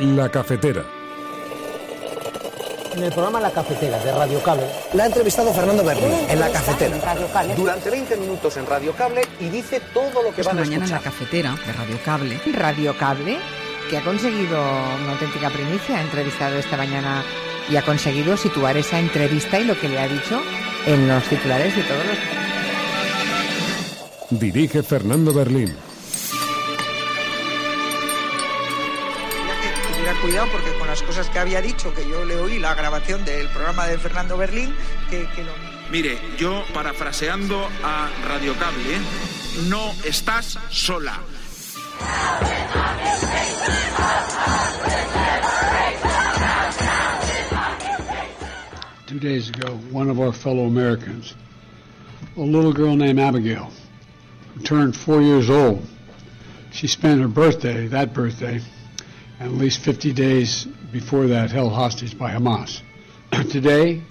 La Cafetera. En el programa La Cafetera de Radio Cable. La ha entrevistado Fernando Berlín en La Cafetera. Durante 20 minutos en Radio Cable y dice todo lo que Esta van a mañana en la cafetera de Radio Cable. Radio Cable, que ha conseguido una auténtica primicia, ha entrevistado esta mañana y ha conseguido situar esa entrevista y lo que le ha dicho en los titulares de todos los... Dirige Fernando Berlín. Cuidado porque con las cosas que había dicho, que yo le oí la grabación del programa de Fernando Berlín, que, que lo Mire, yo parafraseando a Radio Cable, ¿eh? no estás sola. Two days ago, one of our fellow Americans, a little girl named Abigail, who turned four years old, she spent her birthday, that birthday, and at least 50 days before that, held hostage by Hamas. Today,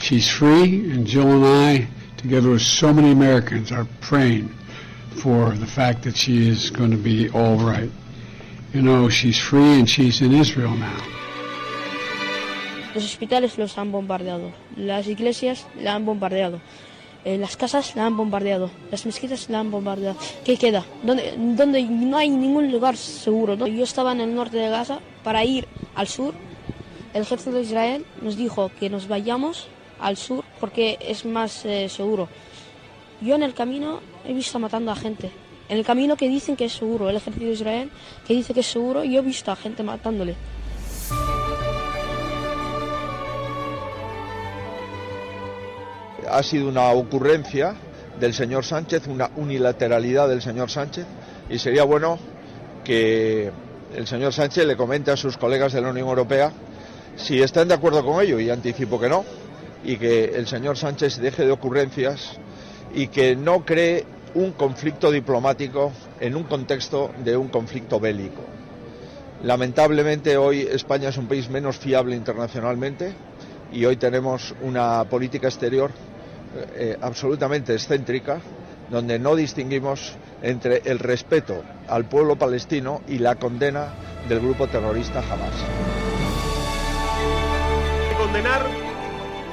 she's free, and Jill and I, together with so many Americans, are praying for the fact that she is going to be all right. You know, she's free and she's in Israel now. Los hospitales los han bombardeado, las iglesias la han bombardeado, eh, las casas la han bombardeado, las mezquitas la han bombardeado. ¿Qué queda? ¿Dónde, dónde no hay ningún lugar seguro? Yo estaba en el norte de Gaza para ir al sur. El ejército de Israel nos dijo que nos vayamos al sur porque es más eh, seguro. Yo en el camino he visto matando a gente. En el camino que dicen que es seguro, el ejército de Israel que dice que es seguro, yo he visto a gente matándole. Ha sido una ocurrencia del señor Sánchez, una unilateralidad del señor Sánchez, y sería bueno que el señor Sánchez le comente a sus colegas de la Unión Europea si están de acuerdo con ello, y anticipo que no, y que el señor Sánchez deje de ocurrencias y que no cree un conflicto diplomático en un contexto de un conflicto bélico. Lamentablemente hoy España es un país menos fiable internacionalmente y hoy tenemos una política exterior eh, absolutamente excéntrica, donde no distinguimos entre el respeto al pueblo palestino y la condena del grupo terrorista Hamas. Condenar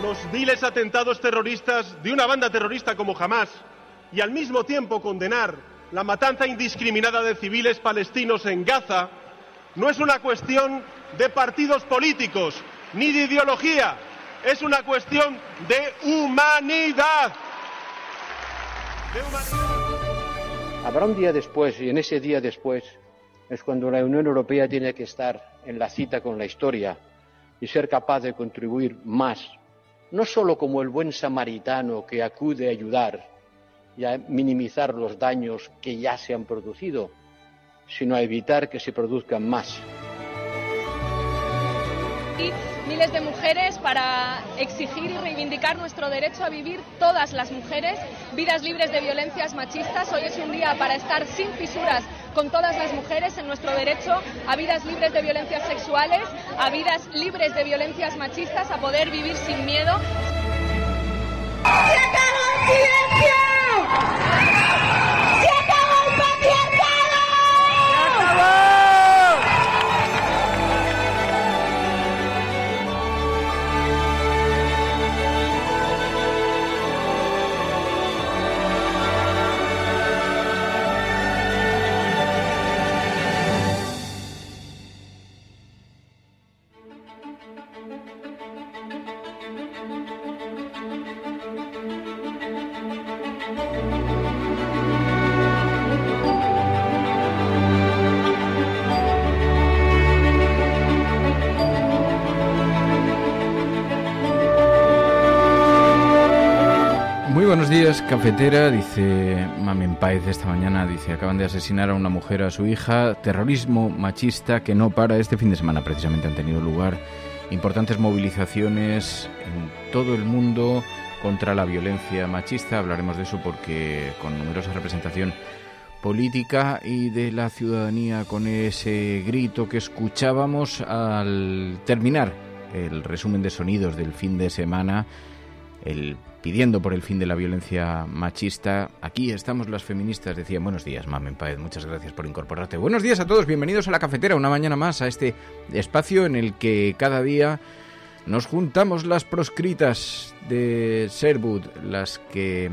los viles atentados terroristas de una banda terrorista como Hamas y al mismo tiempo condenar la matanza indiscriminada de civiles palestinos en Gaza no es una cuestión de partidos políticos ni de ideología, es una cuestión de humanidad. De humanidad. Habrá un día después y en ese día después es cuando la Unión Europea tiene que estar en la cita con la historia y ser capaz de contribuir más, no solo como el buen samaritano que acude a ayudar y a minimizar los daños que ya se han producido, sino a evitar que se produzcan más. De mujeres para exigir y reivindicar nuestro derecho a vivir todas las mujeres vidas libres de violencias machistas. Hoy es un día para estar sin fisuras con todas las mujeres en nuestro derecho a vidas libres de violencias sexuales, a vidas libres de violencias machistas, a poder vivir sin miedo. ¡Se acabó el silencio! Cafetera, dice Mamen Paez esta mañana, dice, acaban de asesinar a una mujer, a su hija, terrorismo machista que no para. Este fin de semana precisamente han tenido lugar importantes movilizaciones en todo el mundo contra la violencia machista. Hablaremos de eso porque con numerosa representación política y de la ciudadanía con ese grito que escuchábamos al terminar el resumen de sonidos del fin de semana el pidiendo por el fin de la violencia machista. Aquí estamos las feministas, decían buenos días, Mamen Paez, muchas gracias por incorporarte. Buenos días a todos, bienvenidos a la cafetera, una mañana más a este espacio en el que cada día nos juntamos las proscritas de Sherwood, las que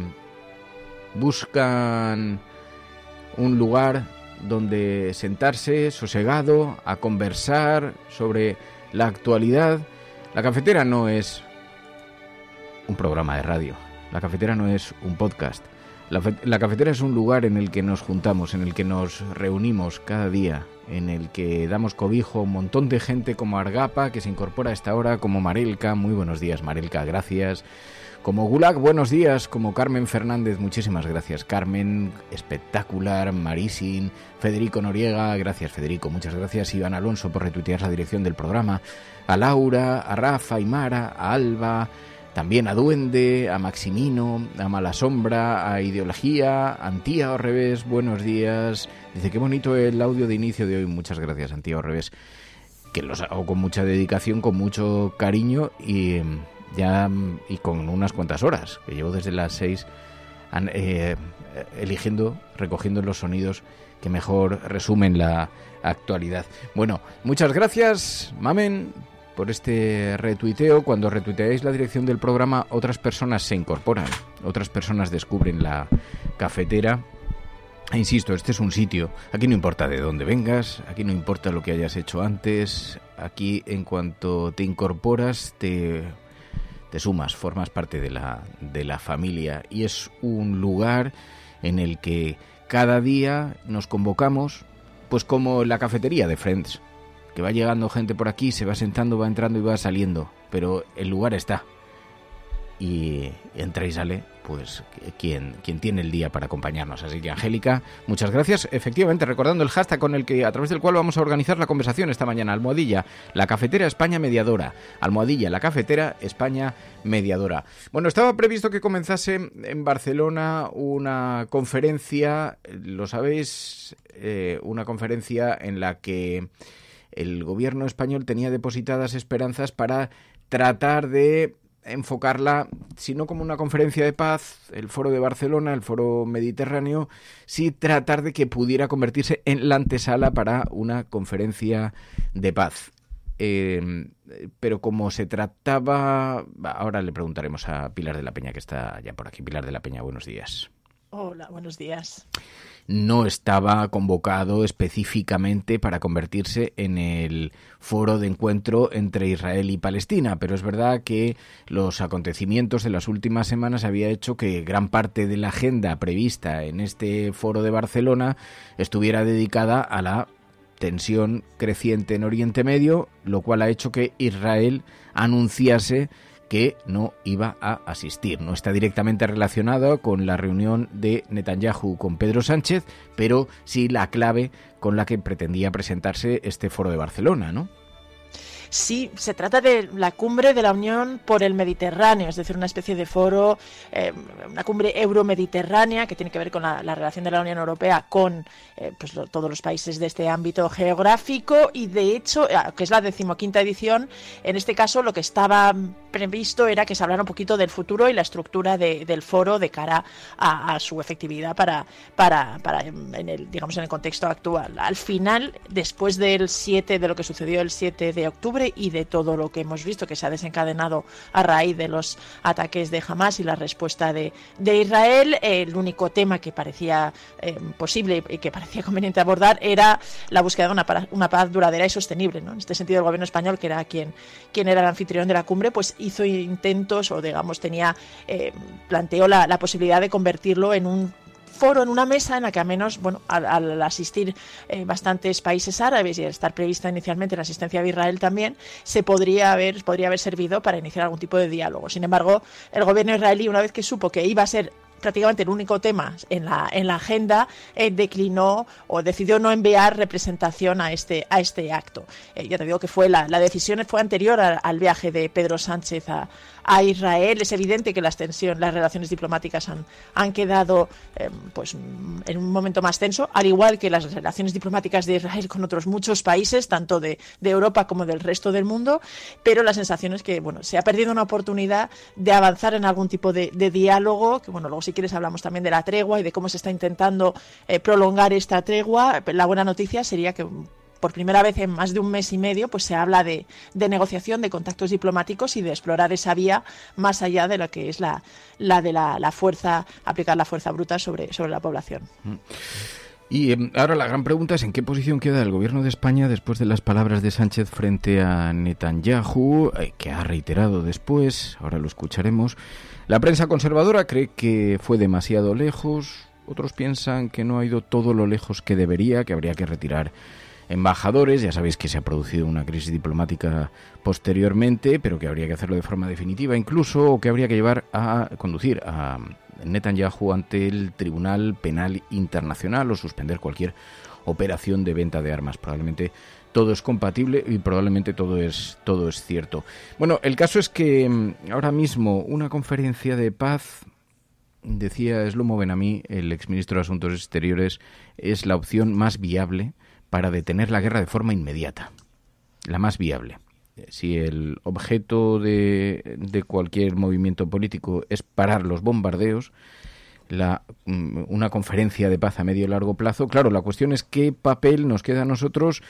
buscan un lugar donde sentarse sosegado a conversar sobre la actualidad. La cafetera no es un programa de radio. La cafetera no es un podcast. La, cafetera es un lugar en el que nos juntamos, en el que nos reunimos cada día, en el que damos cobijo a un montón de gente como Argapa, que se incorpora a esta hora, como Marelka. Muy buenos días, Marelka, gracias. Como Gulag, buenos días. Como Carmen Fernández, muchísimas gracias. Carmen, espectacular. Marisin, Federico Noriega, gracias Federico, muchas gracias. Iván Alonso por retuitear la dirección del programa. A Laura, a Rafa, y Mara, a Alba, también a Duende, a Maximino, a Mala Sombra, a Ideología, Antía o revés, buenos días. Dice, qué bonito el audio de inicio de hoy. Muchas gracias, Antía o revés. Que los hago con mucha dedicación, con mucho cariño y ya y con unas cuantas horas, que llevo desde las seis eh, eligiendo, recogiendo los sonidos que mejor resumen la actualidad. Bueno, muchas gracias, Mamen, por este retuiteo. Cuando retuiteáis la dirección del programa, otras personas se incorporan, otras personas descubren la cafetera. E insisto, este es un sitio. Aquí no importa de dónde vengas, aquí no importa lo que hayas hecho antes. Aquí, en cuanto te incorporas, te, te sumas, formas parte de la, de la familia. Y es un lugar en el que cada día nos convocamos, pues como la cafetería de Friends que va llegando gente por aquí, se va sentando, va entrando y va saliendo, pero el lugar está. Y entra y sale, pues, quien, quien tiene el día para acompañarnos. Así que, Angélica, muchas gracias. Efectivamente, recordando el hashtag con el que, a través del cual vamos a organizar la conversación esta mañana, Almohadilla, la cafetera España mediadora. Almohadilla, la cafetera España mediadora. Bueno, estaba previsto que comenzase en Barcelona una conferencia, lo sabéis, eh, una conferencia en la que el gobierno español tenía depositadas esperanzas para tratar de enfocarla, si no como una conferencia de paz, el foro de Barcelona, el foro mediterráneo, sí tratar de que pudiera convertirse en la antesala para una conferencia de paz. Em, pero como se trataba, ahora le preguntaremos a Pilar de la Peña, que está ya por aquí. Pilar de la Peña, buenos días. Hola, buenos días no estaba convocado específicamente para convertirse en el foro de encuentro entre Israel y Palestina, pero es verdad que los acontecimientos de las últimas semanas había hecho que gran parte de la agenda prevista en este foro de Barcelona estuviera dedicada a la tensión creciente en Oriente Medio, lo cual ha hecho que Israel anunciase que no iba a asistir. No está directamente relacionado con la reunión de Netanyahu con Pedro Sánchez, pero sí la clave con la que pretendía presentarse este foro de Barcelona, ¿no? Sí, se trata de la cumbre de la Unión por el Mediterráneo, es decir, una especie de foro, eh, una cumbre euromediterránea que tiene que ver con la, relación de la Unión Europea con eh, pues, todos los países de este ámbito geográfico y, de hecho, eh, que es la decimoquinta edición, en este caso lo que estaba previsto era que se hablara un poquito del futuro y la estructura del foro de cara a, su efectividad para, para, para en el, digamos, en el contexto actual. Al final, después del 7, de lo que sucedió el 7 de octubre, y de todo lo que hemos visto que se ha desencadenado a raíz de los ataques de Hamas y la respuesta de, Israel. El único tema que parecía eh, posible y que parecía conveniente abordar era la búsqueda de una, una paz duradera y sostenible. En este sentido, el gobierno español, que era quien, quien era el anfitrión de la cumbre, pues hizo intentos o, digamos, tenía eh, planteó la, la posibilidad de convertirlo en un foro, en una mesa en la que al menos, bueno, al, asistir eh, bastantes países árabes y estar prevista inicialmente la asistencia de Israel también, se podría haber, podría haber servido para iniciar algún tipo de diálogo. Sin embargo, el gobierno israelí, una vez que supo que iba a ser prácticamente el único tema en la, en la agenda, eh, declinó o decidió no enviar representación a este, a este acto. Eh, ya te digo que fue la, la decisión fue anterior al viaje de Pedro Sánchez a, a Israel. Es evidente que las tensiones, las relaciones diplomáticas han, han quedado eh, pues, en un momento más tenso, al igual que las relaciones diplomáticas de Israel con otros muchos países, tanto de, de Europa como del resto del mundo, pero la sensación es que bueno, se ha perdido una oportunidad de avanzar en algún tipo de, diálogo, que bueno, luego si quieres hablamos también de la tregua y de cómo se está intentando eh, prolongar esta tregua. La buena noticia sería que por primera vez en más de un mes y medio, pues se habla de, negociación, de contactos diplomáticos y de explorar esa vía más allá de lo que es la, la de la, fuerza, aplicar la fuerza bruta sobre, sobre la población. Y em, ahora la gran pregunta es en qué posición queda el gobierno de España después de las palabras de Sánchez frente a Netanyahu, eh, que ha reiterado después, ahora lo escucharemos. La prensa conservadora cree que fue demasiado lejos, otros piensan que no ha ido todo lo lejos que debería, que habría que retirar embajadores. Ya sabéis que se ha producido una crisis diplomática posteriormente, pero que habría que hacerlo de forma definitiva incluso, o que habría que llevar a conducir a Netanyahu ante el Tribunal Penal Internacional o suspender cualquier operación de venta de armas. Probablemente todo es compatible y probablemente todo es todo es cierto. Bueno, el caso es que mm, ahora mismo una conferencia de paz decía Slomo Benami, el exministro de Asuntos Exteriores, es la opción más viable para detener la guerra de forma inmediata, la más viable. Si el objeto de, de cualquier movimiento político es parar los bombardeos, la, mm, una conferencia de paz a medio y largo plazo. Claro, la cuestión es qué papel nos queda a nosotros.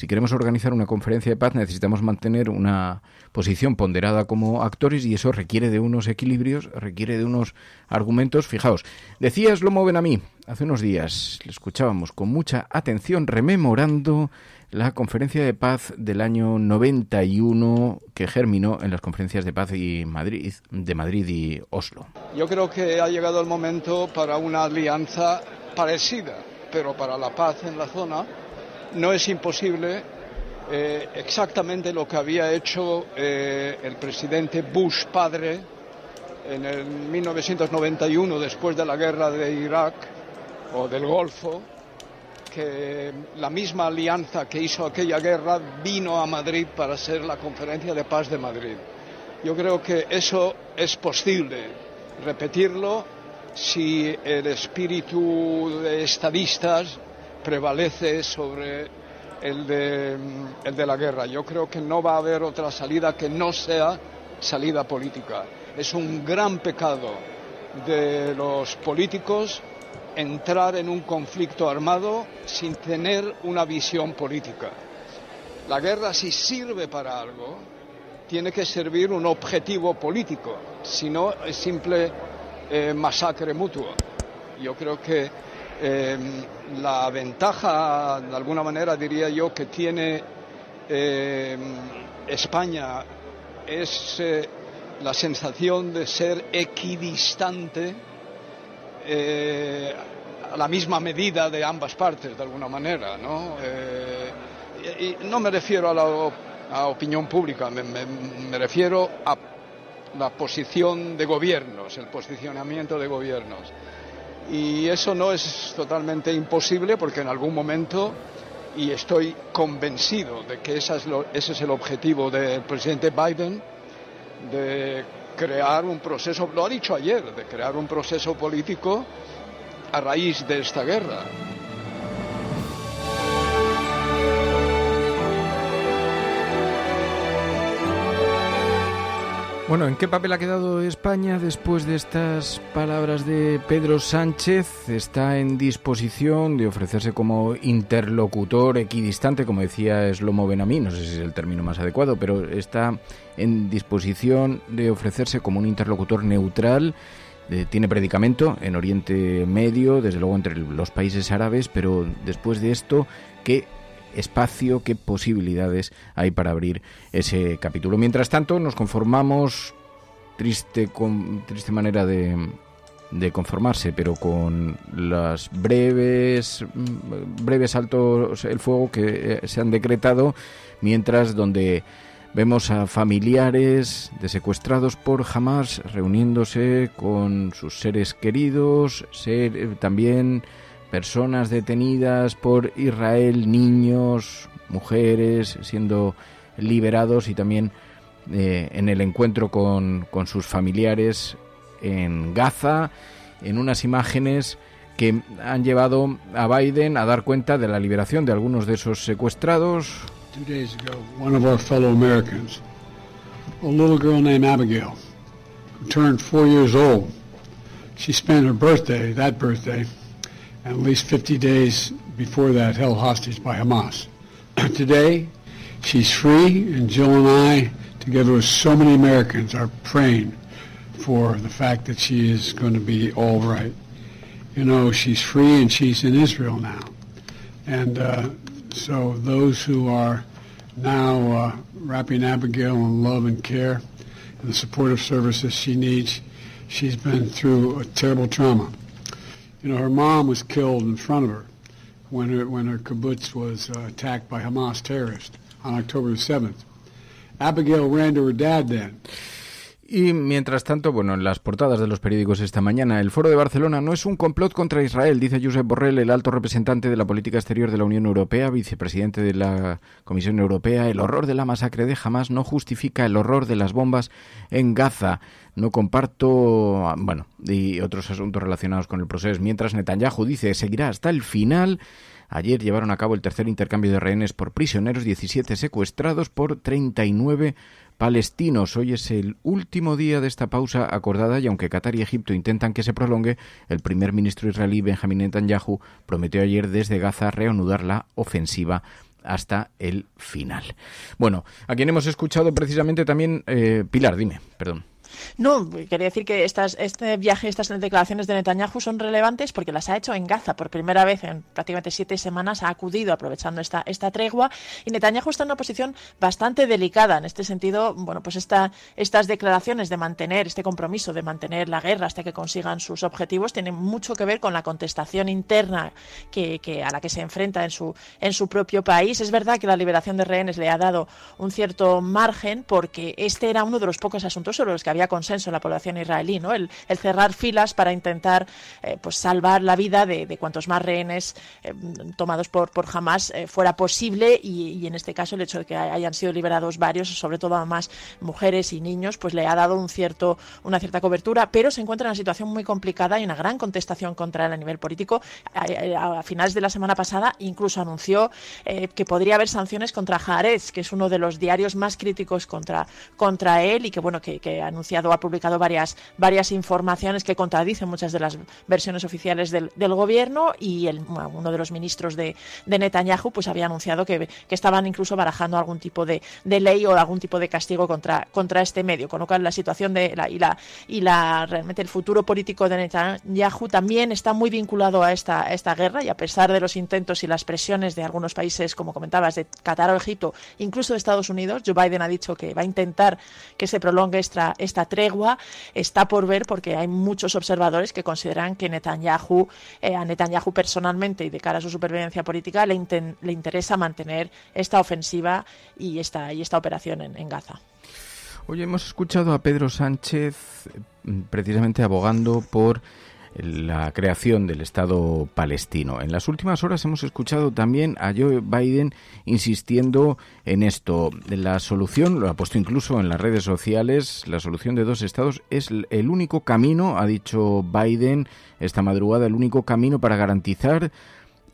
Si queremos organizar una conferencia de paz necesitamos mantener una posición ponderada como actores y eso requiere de unos equilibrios, requiere de unos argumentos. Fijaos, decía Slomo Benamí hace unos días, le escuchábamos con mucha atención rememorando la conferencia de paz del año 91 que germinó en las conferencias de paz y Madrid, de Madrid y Oslo. Yo creo que ha llegado el momento para una alianza parecida, pero para la paz en la zona no es imposible eh, exactamente lo que había hecho eh, el presidente Bush padre en el 1991 después de la guerra de Irak o del Golfo que la misma alianza que hizo aquella guerra vino a Madrid para hacer la conferencia de paz de Madrid. Yo creo que eso es posible, repetirlo si el espíritu de estadistas prevalece sobre el de, el de la guerra. Yo creo que no va a haber otra salida que no sea salida política. Es un gran pecado de los políticos entrar en un conflicto armado sin tener una visión política. La guerra si sirve para algo, tiene que servir un objetivo político, si no es simple eh, masacre mutuo. Yo creo que Em, la ventaja, de alguna manera diría yo, que tiene em, España es eh, la sensación de ser equidistante eh, a la misma medida de ambas partes, de alguna manera. ¿no? Eh, no me refiero a la opinión pública, me refiero a la posición de gobiernos, el posicionamiento de gobiernos y eso no es totalmente imposible porque en algún momento, y estoy convencido de que ese es el objetivo del presidente Biden, de crear un proceso, lo ha dicho ayer, de crear un proceso político a raíz de esta guerra. Bueno, ¿en qué papel ha quedado España después de estas palabras de Pedro Sánchez? Está en disposición de ofrecerse como interlocutor equidistante, como decía Slomo Benamí, no sé si es el término más adecuado, pero está en disposición de ofrecerse como un interlocutor neutral. tiene predicamento en Oriente Medio, desde luego entre los países árabes, pero después de esto, ¿qué espacio, qué posibilidades hay para abrir ese capítulo. Mientras tanto, nos conformamos, triste, con, triste manera de, de conformarse, pero con las breves, breves altos el fuego que eh, se han decretado, mientras donde Vemos a familiares de secuestrados por Hamas reuniéndose con sus seres queridos, ser, también personas detenidas por Israel, niños, mujeres siendo liberados y también eh, en el encuentro con, con sus familiares en Gaza, en unas imágenes que han llevado a Biden a dar cuenta de la liberación de algunos de esos secuestrados. Two days ago, one of our fellow Americans, a little girl named Abigail, who turned four years old, she spent her birthday, that birthday, and at least 50 days before that, held hostage by Hamas. Today, she's free, and Jill and I, together with so many Americans, are praying for the fact that she is going to be all right. You know, she's free and she's in Israel now. And uh, so those who are now uh, wrapping Abigail in love and care and the supportive services she needs, she's been through a terrible trauma. Her mom was killed in front of her when her, when her kibbutz was uh, attacked by Hamas terrorists on October 7th. Abigail ran to her dad then. Y mientras tanto, bueno, en las portadas de los periódicos esta mañana, el Foro de Barcelona no es un complot contra Israel, dice Josep Borrell, el alto representante de la política exterior de la Unión Europea, vicepresidente de la Comisión Europea. El horror de la masacre de Hamas no justifica el horror de las bombas en Gaza. No comparto, bueno, y otros asuntos relacionados con el proceso. Mientras Netanyahu dice seguirá hasta el final. Ayer llevaron a cabo el tercer intercambio de rehenes por prisioneros, 17 secuestrados por 39 palestinos. Hoy es el último día de esta pausa acordada y aunque Qatar y Egipto intentan que se prolongue, el primer ministro israelí Benjamin Netanyahu prometió ayer desde Gaza reanudar la ofensiva hasta el final. Bueno, a quien hemos escuchado precisamente también, eh, Pilar, dime, perdón. No, quería decir que estas, este viaje, estas declaraciones de Netanyahu son relevantes porque las ha hecho en Gaza por primera vez en prácticamente siete semanas, ha acudido aprovechando esta, esta tregua y Netanyahu está en una posición bastante delicada. En este sentido, bueno, pues esta, estas declaraciones de mantener este compromiso, de mantener la guerra hasta que consigan sus objetivos, tienen mucho que ver con la contestación interna que, que a la que se enfrenta en su, en su propio país. Es verdad que la liberación de rehenes le ha dado un cierto margen porque este era uno de los pocos asuntos sobre los que había consenso en la población israelí, ¿no? El, cerrar filas para intentar eh, pues salvar la vida de, cuantos más rehenes eh, tomados por, por Hamas eh, fuera posible y, en este caso el hecho de que hayan sido liberados varios, sobre todo a más mujeres y niños, pues le ha dado un cierto, una cierta cobertura, pero se encuentra en una situación muy complicada y una gran contestación contra él a nivel político. A, finales de la semana pasada incluso anunció que podría haber sanciones contra Haaretz, que es uno de los diarios más críticos contra, contra él y que bueno que, que ha ha publicado varias, varias informaciones que contradicen muchas de las versiones oficiales del, del gobierno y el, uno de los ministros de, de Netanyahu pues había anunciado que, que, estaban incluso barajando algún tipo de, de, ley o algún tipo de castigo contra, contra este medio, con lo cual la situación de la, y, la, y la realmente el futuro político de Netanyahu también está muy vinculado a esta, a esta guerra y a pesar de los intentos y las presiones de algunos países, como comentabas, de Qatar o Egipto, incluso de Estados Unidos, Joe Biden ha dicho que va a intentar que se prolongue esta, esta tregua está por ver porque hay muchos observadores que consideran que Netanyahu, eh, a Netanyahu personalmente y de cara a su supervivencia política le, le interesa mantener esta ofensiva y esta, y esta operación en, en Gaza. Hoy hemos escuchado a Pedro Sánchez precisamente abogando por la creación del Estado palestino. En las últimas horas hemos escuchado también a Joe Biden insistiendo en esto. La solución, lo ha puesto incluso en las redes sociales, la solución de dos estados es el único camino, ha dicho Biden esta madrugada, el único camino para garantizar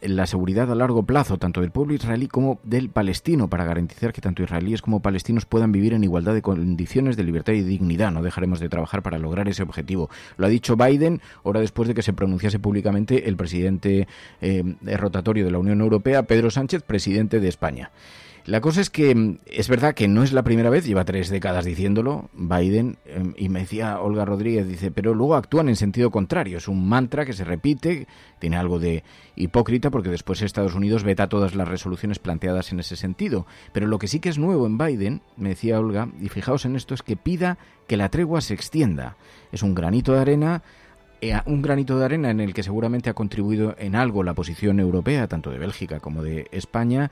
la seguridad a largo plazo, tanto del pueblo israelí como del palestino, para garantizar que tanto israelíes como palestinos puedan vivir en igualdad de condiciones de libertad y dignidad. No dejaremos de trabajar para lograr ese objetivo. Lo ha dicho Biden, hora después de que se pronunciase públicamente el presidente eh, rotatorio de la Unión Europea, Pedro Sánchez, presidente de España. La cosa es que es verdad que no es la primera vez, lleva tres décadas diciéndolo Biden, eh, y me decía Olga Rodríguez, dice, pero luego actúan en sentido contrario, es un mantra que se repite, tiene algo de hipócrita porque después Estados Unidos veta todas las resoluciones planteadas en ese sentido. Pero lo que sí que es nuevo en Biden, me decía Olga, y fijaos en esto, es que pida que la tregua se extienda. Es un granito de arena un granito de arena en el que seguramente ha contribuido en algo la posición europea, tanto de Bélgica como de España,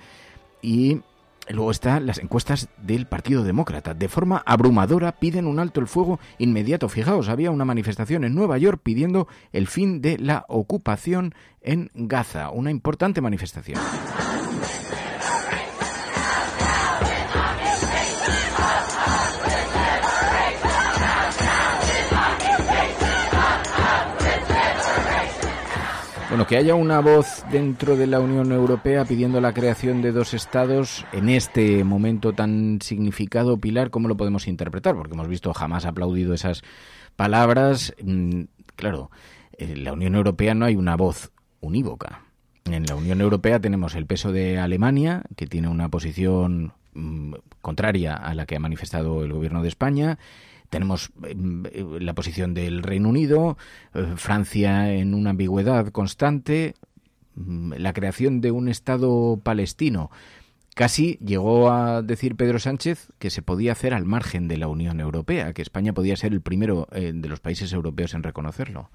y Luego están las encuestas del Partido Demócrata. De forma abrumadora piden un alto el fuego inmediato. Fijaos, había una manifestación en Nueva York pidiendo el fin de la ocupación en Gaza. Una importante manifestación. Bueno, que haya una voz dentro de la Unión Europea pidiendo la creación de dos estados en este momento tan significado, Pilar, ¿cómo lo podemos interpretar? Porque hemos visto jamás aplaudido esas palabras. Mm, claro, en la Unión Europea no hay una voz unívoca. En la Unión Europea tenemos el peso de Alemania, que tiene una posición mm, contraria a la que ha manifestado el gobierno de España, tenemos eh, la posición del Reino Unido, eh, Francia en una ambigüedad constante, mm, la creación de un Estado palestino. Casi llegó a decir Pedro Sánchez que se podía hacer al margen de la Unión Europea, que España podía ser el primero eh, de los países europeos en reconocerlo.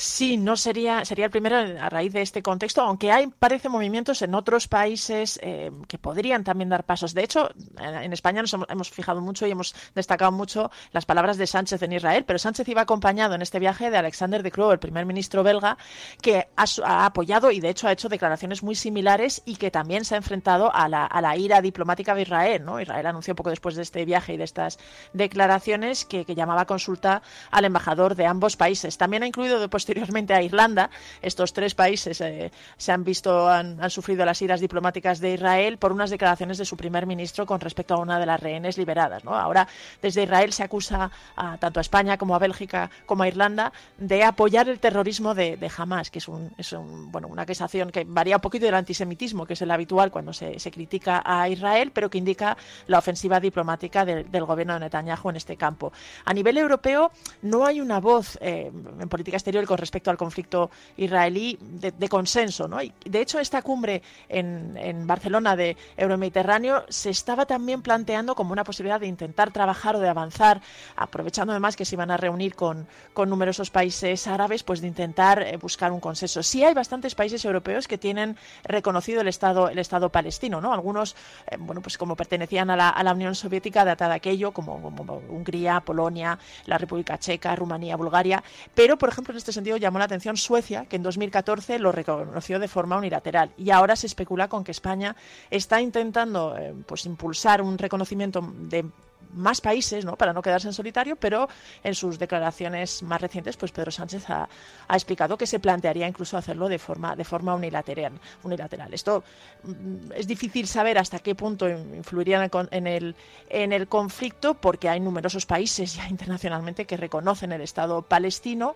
Sí, no sería, sería el primero a raíz de este contexto, aunque hay, parece, movimientos en otros países eh, que podrían también dar pasos. De hecho, en España nos hemos fijado mucho y hemos destacado mucho las palabras de Sánchez en Israel, pero Sánchez iba acompañado en este viaje de Alexander de Croo, el primer ministro belga, que ha, apoyado y de hecho ha hecho declaraciones muy similares y que también se ha enfrentado a la, ira diplomática de Israel. ¿no? Israel anunció poco después de este viaje y de estas declaraciones que, llamaba a consulta al embajador de ambos países. También ha incluido después posteriormente a Irlanda. Estos tres países eh, se han visto, han, sufrido las iras diplomáticas de Israel por unas declaraciones de su primer ministro con respecto a una de las rehenes liberadas. ¿no? Ahora, desde Israel se acusa a, tanto a España como a Bélgica como a Irlanda de apoyar el terrorismo de, de Hamas, que es, un, es un, bueno, una acusación que varía un poquito del antisemitismo, que es el habitual cuando se, se critica a Israel, pero que indica la ofensiva diplomática del gobierno de Netanyahu en este campo. A nivel europeo, no hay una voz eh, en política exterior respecto al conflicto israelí de, consenso. ¿no? Y de hecho, esta cumbre en, Barcelona de Euromediterráneo se estaba también planteando como una posibilidad de intentar trabajar o de avanzar, aprovechando además que se iban a reunir con, con numerosos países árabes, pues de intentar eh, buscar un consenso. Sí hay bastantes países europeos que tienen reconocido el Estado, el Estado palestino, ¿no? Algunos, eh, bueno, pues como pertenecían a la, a la Unión Soviética, data de aquello, como, como Hungría, Polonia, la República Checa, Rumanía, Bulgaria, pero, por ejemplo, en este sentido llamó la atención Suecia, que en 2014 lo reconoció de forma unilateral. Y ahora se especula con que España está intentando eh, pues impulsar un reconocimiento de más países, ¿no? Para no quedarse en solitario, pero en sus declaraciones más recientes, pues Pedro Sánchez ha, explicado que se plantearía incluso hacerlo de forma, de forma unilateral, unilateral. Esto mm, es difícil saber hasta qué punto influiría en el, en el conflicto, porque hay numerosos países ya internacionalmente que reconocen el Estado palestino,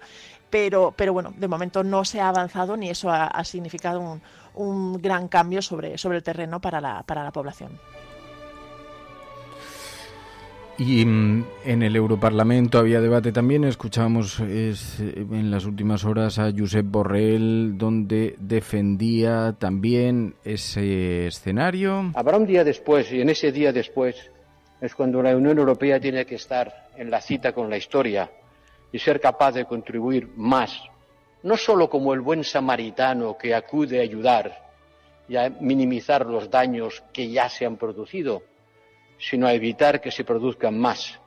pero, pero bueno, de momento no se ha avanzado ni eso ha, significado un, un, gran cambio sobre, sobre el terreno para la, para la población. Y mm, en el Europarlamento había debate también. Escuchábamos en las últimas horas a Josep Borrell, donde defendía también ese escenario. Habrá un día después, y en ese día después es cuando la Unión Europea tiene que estar en la cita con la historia y ser capaz de contribuir más, no solo como el buen samaritano que acude a ayudar y a minimizar los daños que ya se han producido, sino a evitar que se produzcan más.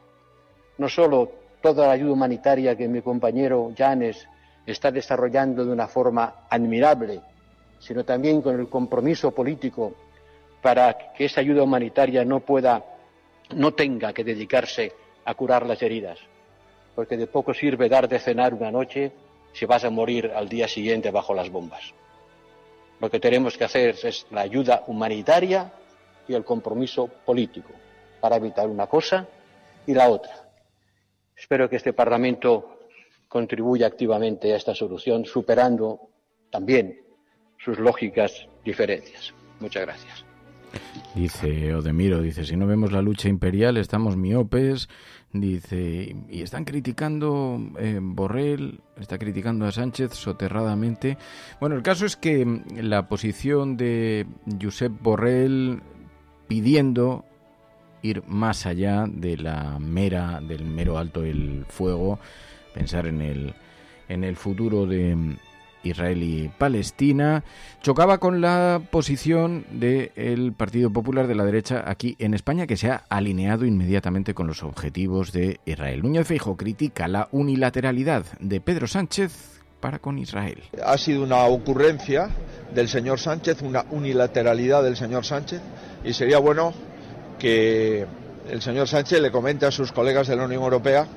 No solo toda la ayuda humanitaria que mi compañero Janes está desarrollando de una forma admirable, sino también con el compromiso político para que esa ayuda humanitaria no pueda, no tenga que dedicarse a curar las heridas, porque de poco sirve dar de cenar una noche si vas a morir al día siguiente bajo las bombas. Lo que tenemos que hacer es la ayuda humanitaria y el compromiso político para evitar una cosa y la otra. Espero que este Parlamento contribuya activamente a esta solución, superando también sus lógicas diferencias. Muchas gracias. Dice Odemiro, dice, si no vemos la lucha imperial estamos miopes, dice, y están criticando eh, Borrell, está criticando a Sánchez soterradamente. Bueno, el caso es que la posición de Josep Borrell pidiendo ir más allá de la mera, del mero alto el fuego, pensar en el, en el futuro de Israel y Palestina, chocaba con la posición del Partido Popular de la derecha aquí en España, que se ha alineado inmediatamente con los objetivos de Israel. Núñez Feijo critica la unilateralidad de Pedro Sánchez para con Israel. Ha sido una ocurrencia del señor Sánchez, una unilateralidad del señor Sánchez, y sería bueno que el señor Sánchez le comente a sus colegas de la Unión Europea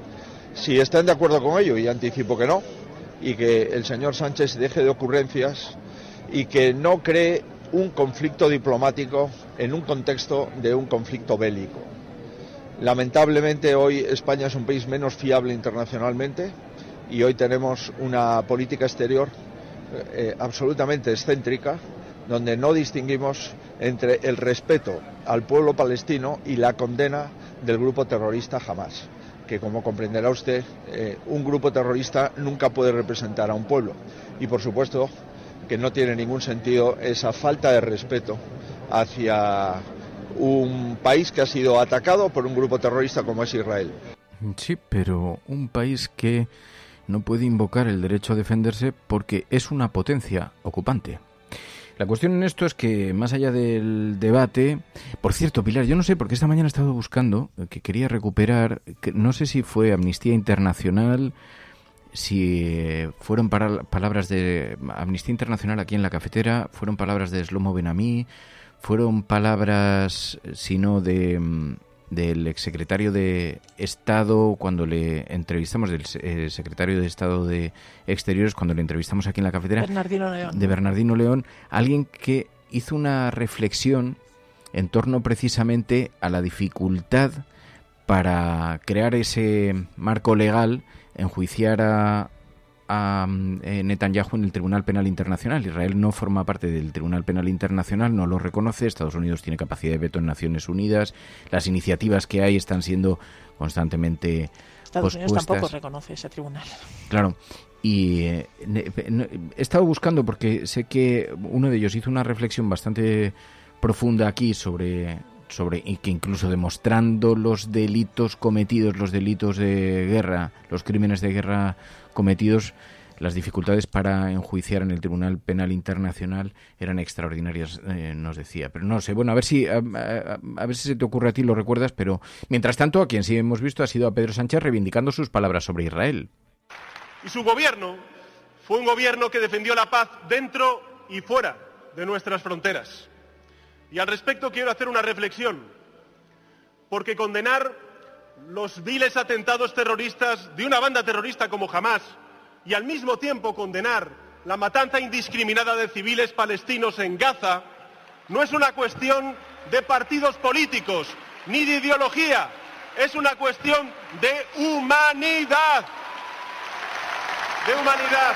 si están de acuerdo con ello, y anticipo que no, y que el señor Sánchez deje de ocurrencias y que no cree un conflicto diplomático en un contexto de un conflicto bélico. Lamentablemente hoy España es un país menos fiable internacionalmente y hoy tenemos una política exterior eh, absolutamente excéntrica donde no distinguimos entre el respeto al pueblo palestino y la condena del grupo terrorista Hamas que como comprenderá usted, eh, un grupo terrorista nunca puede representar a un pueblo. Y por supuesto que no tiene ningún sentido esa falta de respeto hacia un país que ha sido atacado por un grupo terrorista como es Israel. Sí, pero un país que no puede invocar el derecho a defenderse porque es una potencia ocupante. La cuestión en esto es que, más allá del debate, por cierto, Pilar, yo no sé, porque esta mañana he estado buscando, eh, que quería recuperar, no sé si fue Amnistía Internacional, si eh, fueron palabras de Amnistía Internacional aquí en la cafetera, fueron palabras de Slomo Benamí, fueron palabras, eh, si no, de mm, del exsecretario de Estado cuando le entrevistamos, del eh, secretario de Estado de Exteriores cuando le entrevistamos aquí en la cafetera. De Bernardino León, alguien que hizo una reflexión en torno precisamente a la dificultad para crear ese marco legal, enjuiciar a, a eh, Netanyahu en el Tribunal Penal Internacional. Israel no forma parte del Tribunal Penal Internacional, no lo reconoce. Estados Unidos tiene capacidad de veto en Naciones Unidas. Las iniciativas que hay están siendo constantemente Estados Unidos tampoco reconoce ese tribunal. Claro. Y eh, he estado buscando porque sé que uno de ellos hizo una reflexión bastante profunda aquí sobre sobre y que incluso demostrando los delitos cometidos, los delitos de guerra, los crímenes de guerra cometidos, las dificultades para enjuiciar en el Tribunal Penal Internacional eran extraordinarias, eh, nos decía. Pero no sé, bueno, a ver si a, ver si se te ocurre a ti, lo recuerdas, pero mientras tanto, a quien sí hemos visto ha sido a Pedro Sánchez reivindicando sus palabras sobre Israel. Y su gobierno fue un gobierno que defendió la paz dentro y fuera de nuestras fronteras. Y al respecto quiero hacer una reflexión, porque condenar los viles atentados terroristas de una banda terrorista como Hamas y al mismo tiempo condenar la matanza indiscriminada de civiles palestinos en Gaza no es una cuestión de partidos políticos ni de ideología, es una cuestión de humanidad. De humanidad.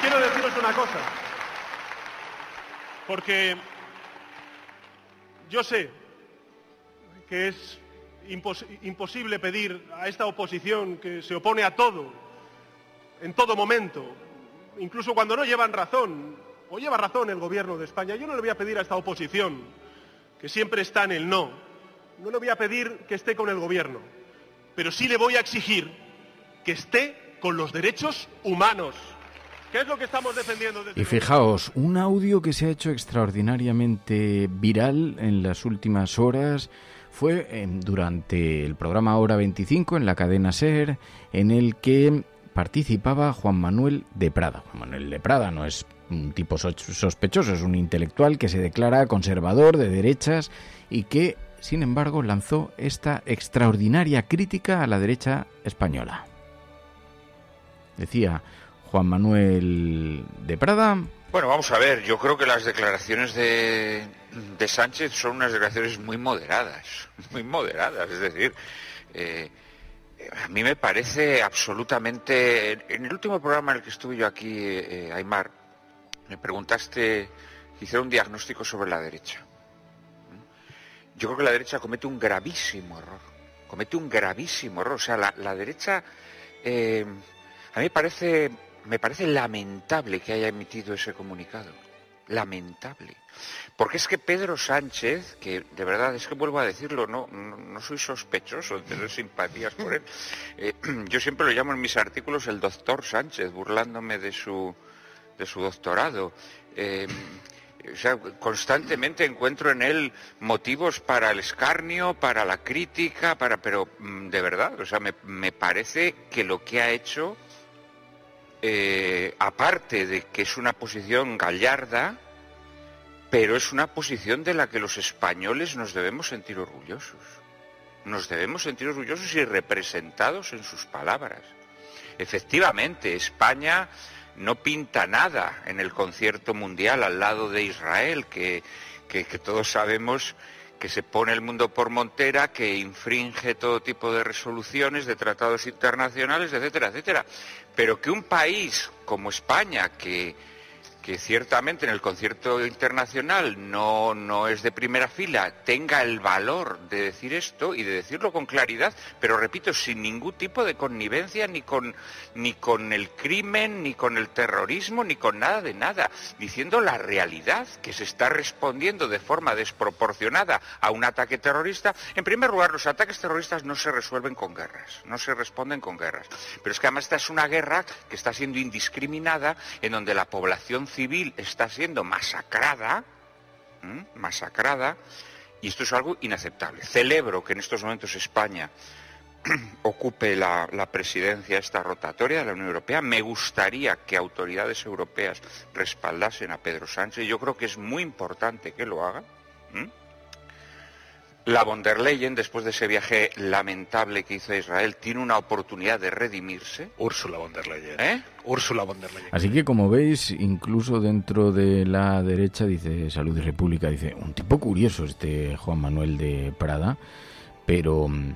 Quiero deciros una cosa, porque yo sé que es imposible pedir a esta oposición que se opone a todo, en todo momento, incluso cuando no llevan razón, o lleva razón el gobierno de España. Yo no le voy a pedir a esta oposición, que siempre está en el no, no le voy a pedir que esté con el gobierno, pero sí le voy a exigir que esté con los derechos humanos es lo que estamos defendiendo? y fijaos, un audio que se ha hecho extraordinariamente viral en las últimas horas fue em, durante el programa Hora 25 en la cadena SER, en el que participaba Juan Manuel de Prada. Juan Manuel de Prada no es un tipo sospechoso, es un intelectual que se declara conservador de derechas y que, sin embargo, lanzó esta extraordinaria crítica a la derecha española. Decía, Juan Manuel de Prada. Bueno, vamos a ver, yo creo que las declaraciones de, Sánchez son unas declaraciones muy moderadas, muy moderadas, es decir, eh, a mí me parece absolutamente... En el último programa en el que estuve yo aquí, eh, Aymar, me preguntaste, hiciera un diagnóstico sobre la derecha. Yo creo que la derecha comete un gravísimo error, comete un gravísimo error. O sea, la, derecha, eh, a mí me parece me parece lamentable que haya emitido ese comunicado. lamentable. Porque es que Pedro Sánchez, que de verdad es que vuelvo a decirlo, no, no, soy sospechoso de tener simpatías por él. Eh, yo siempre lo llamo en mis artículos el doctor Sánchez, burlándome de su, de su doctorado. Eh, o sea, constantemente encuentro en él motivos para el escarnio, para la crítica, para, pero mm, de verdad, o sea, me, parece que lo que ha hecho, eh, aparte de que es una posición gallarda, pero es una posición de la que los españoles nos debemos sentir orgullosos. Nos debemos sentir orgullosos y representados en sus palabras. Efectivamente, España no pinta nada en el concierto mundial al lado de Israel, que, todos sabemos que se pone el mundo por montera, que infringe todo tipo de resoluciones, de tratados internacionales, etcétera, etcétera. Pero que un país como España, que que ciertamente en el concierto internacional no, no es de primera fila, tenga el valor de decir esto y de decirlo con claridad, pero repito, sin ningún tipo de connivencia ni con, ni con el crimen, ni con el terrorismo, ni con nada de nada, diciendo la realidad, que se está respondiendo de forma desproporcionada a un ataque terrorista. En primer lugar, los ataques terroristas no se resuelven con guerras, no se responden con guerras. Pero es que además esta es una guerra que está siendo indiscriminada, en donde la población civil está siendo masacrada, masacrada, y esto es algo inaceptable. Celebro que en estos momentos España ocupe la, presidencia esta rotatoria de la Unión Europea. Me gustaría que autoridades europeas respaldasen a Pedro Sánchez. Yo creo que es muy importante que lo hagan. La von der Leyen, después de ese viaje lamentable que hizo a Israel, tiene una oportunidad de redimirse. Úrsula von der Leyen. ¿Eh? Úrsula von der Leyen. Así que, como veis, incluso dentro de la derecha, dice Salud y República, dice, un tipo curioso este Juan Manuel de Prada, pero mm,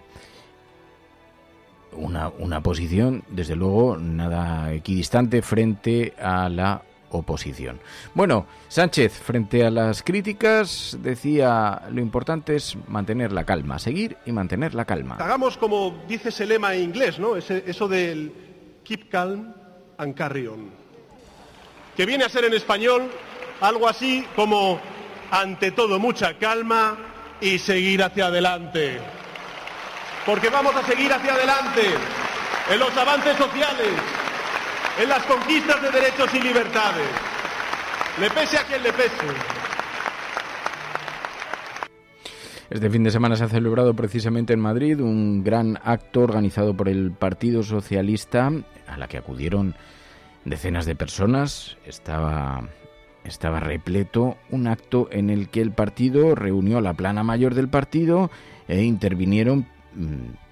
una, una posición, desde luego, nada equidistante frente a la oposición. Bueno, Sánchez, frente a las críticas, decía lo importante es mantener la calma, seguir y mantener la calma. Hagamos como dice ese lema en inglés, ¿no? eso del keep calm and carry on. Que viene a ser en español algo así como ante todo mucha calma y seguir hacia adelante. Porque vamos a seguir hacia adelante en los avances sociales, en las conquistas de derechos y libertades. Le pese a quien le pese. Este fin de semana se ha celebrado precisamente en Madrid un gran acto organizado por el Partido Socialista a la que acudieron decenas de personas. Estaba, estaba repleto un acto en el que el partido reunió a la plana mayor del partido e intervinieron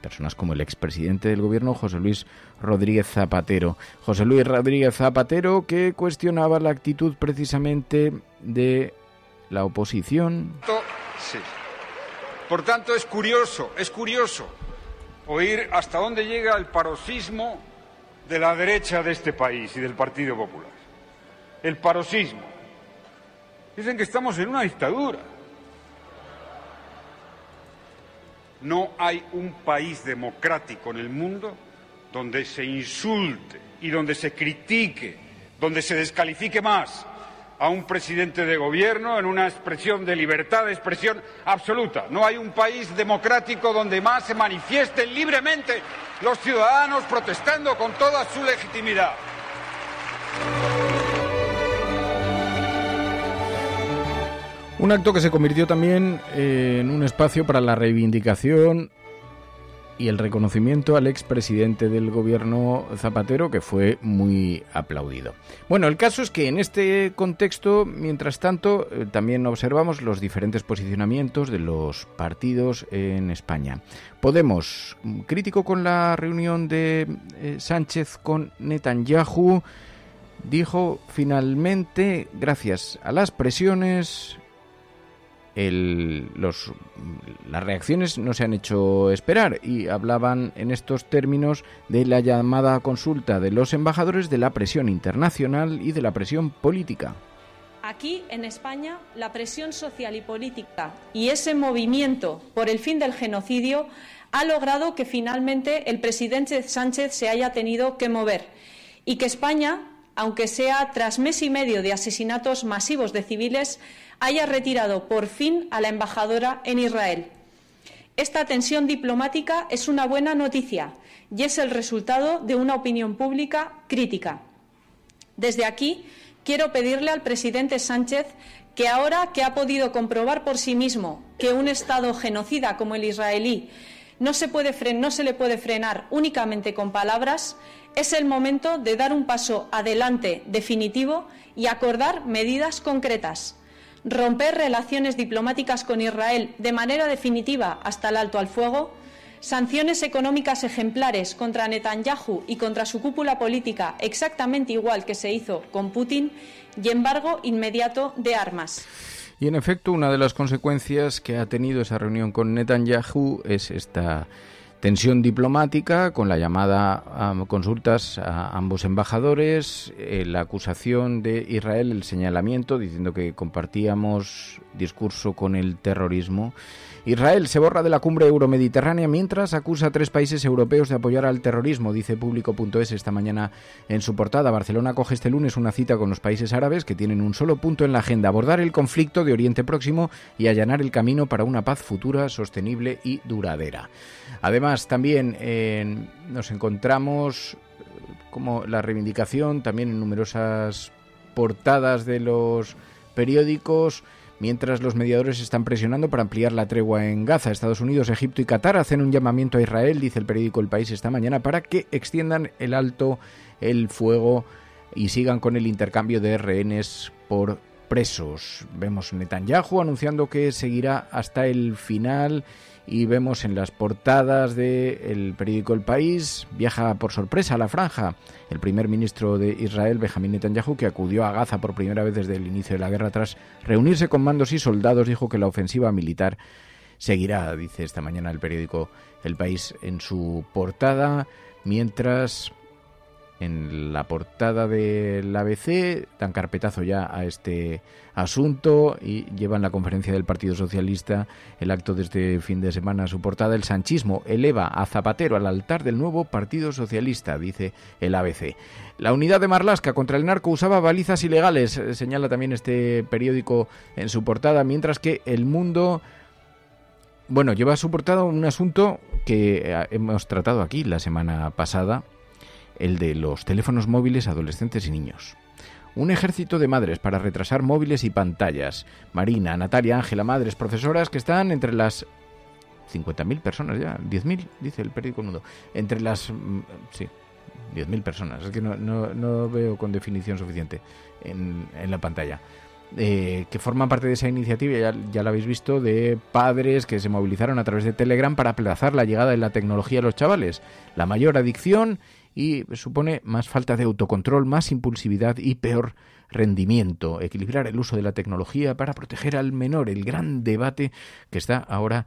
personas como el expresidente del gobierno, José Luis Rodríguez Zapatero. José Luis Rodríguez Zapatero que cuestionaba la actitud precisamente de la oposición. Por tanto, es curioso, es curioso oír hasta dónde llega el paroxismo de la derecha de este país y del Partido Popular. El paroxismo. Dicen que estamos en una dictadura. No hay un país democrático en el mundo donde se insulte y donde se critique, donde se descalifique más a un presidente de gobierno en una expresión de libertad de expresión absoluta. No hay un país democrático donde más se manifiesten libremente los ciudadanos protestando con toda su legitimidad. Un acto que se convirtió también eh, en un espacio para la reivindicación y el reconocimiento al expresidente del gobierno Zapatero, que fue muy aplaudido. Bueno, el caso es que en este contexto, mientras tanto, eh, también observamos los diferentes posicionamientos de los partidos en España. Podemos, crítico con la reunión de eh, Sánchez con Netanyahu, dijo finalmente, gracias a las presiones, los, las reacciones no se han hecho esperar y hablaban en estos términos de la llamada consulta de los embajadores de la presión internacional y de la presión política. Aquí, en España, la presión social y política y ese movimiento por el fin del genocidio ha logrado que finalmente el presidente Sánchez se haya tenido que mover y que España aunque sea tras mes y medio de asesinatos masivos de civiles, haya retirado por fin a la embajadora en Israel. Esta tensión diplomática es una buena noticia y es el resultado de una opinión pública crítica. Desde aquí quiero pedirle al presidente Sánchez que ahora que ha podido comprobar por sí mismo que un Estado genocida como el israelí no se, le puede frenar únicamente con palabras, es el momento de dar un paso adelante definitivo y acordar medidas concretas. Romper relaciones diplomáticas con Israel de manera definitiva hasta el alto al fuego, sanciones económicas ejemplares contra Netanyahu y contra su cúpula política exactamente igual que se hizo con Putin y embargo inmediato de armas. Y en efecto, una de las consecuencias que ha tenido esa reunión con Netanyahu es esta Tensión diplomática con la llamada a consultas a ambos embajadores, eh, la acusación de Israel, el señalamiento diciendo que compartíamos discurso con el terrorismo Israel se borra de la cumbre euromediterránea mientras acusa a tres países europeos de apoyar al terrorismo, dice público.es esta mañana en su portada. Barcelona coge este lunes una cita con los países árabes que tienen un solo punto en la agenda, abordar el conflicto de Oriente Próximo y allanar el camino para una paz futura, sostenible y duradera. Además, también eh, nos encontramos como la reivindicación también en numerosas portadas de los periódicos Mientras los mediadores están presionando para ampliar la tregua en Gaza, Estados Unidos, Egipto y Qatar hacen un llamamiento a Israel, dice el periódico El País esta mañana, para que extiendan el alto el fuego y sigan con el intercambio de rehenes por presos. Vemos Netanyahu anunciando que seguirá hasta el final y vemos en las portadas del periódico El País, viaja por sorpresa a la franja el primer ministro de Israel, Benjamin Netanyahu, que acudió a Gaza por primera vez desde el inicio de la guerra tras reunirse con mandos y soldados, dijo que la ofensiva militar seguirá, dice esta mañana el periódico El País en su portada, mientras en la portada del ABC dan carpetazo ya a este asunto y llevan la conferencia del Partido Socialista el acto de este fin de semana su portada el sanchismo eleva a Zapatero al altar del nuevo Partido Socialista dice el ABC la unidad de Marlasca contra el narco usaba balizas ilegales señala también este periódico en su portada mientras que El Mundo bueno, lleva su portada un asunto que hemos tratado aquí la semana pasada el de los teléfonos móviles adolescentes y niños. Un ejército de madres para retrasar móviles y pantallas. Marina, Natalia, Ángela, madres, profesoras que están entre las 50.000 personas ya, 10.000, dice el periódico Nudo. Entre las... Mm, sí, 10.000 personas. Es que no, no, veo con definición suficiente en, en la pantalla. Eh, que forman parte de esa iniciativa, ya, ya lo habéis visto, de padres que se movilizaron a través de Telegram para aplazar la llegada de la tecnología a los chavales. La mayor adicción y supone más falta de autocontrol, más impulsividad y peor rendimiento. Equilibrar el uso de la tecnología para proteger al menor, el gran debate que está ahora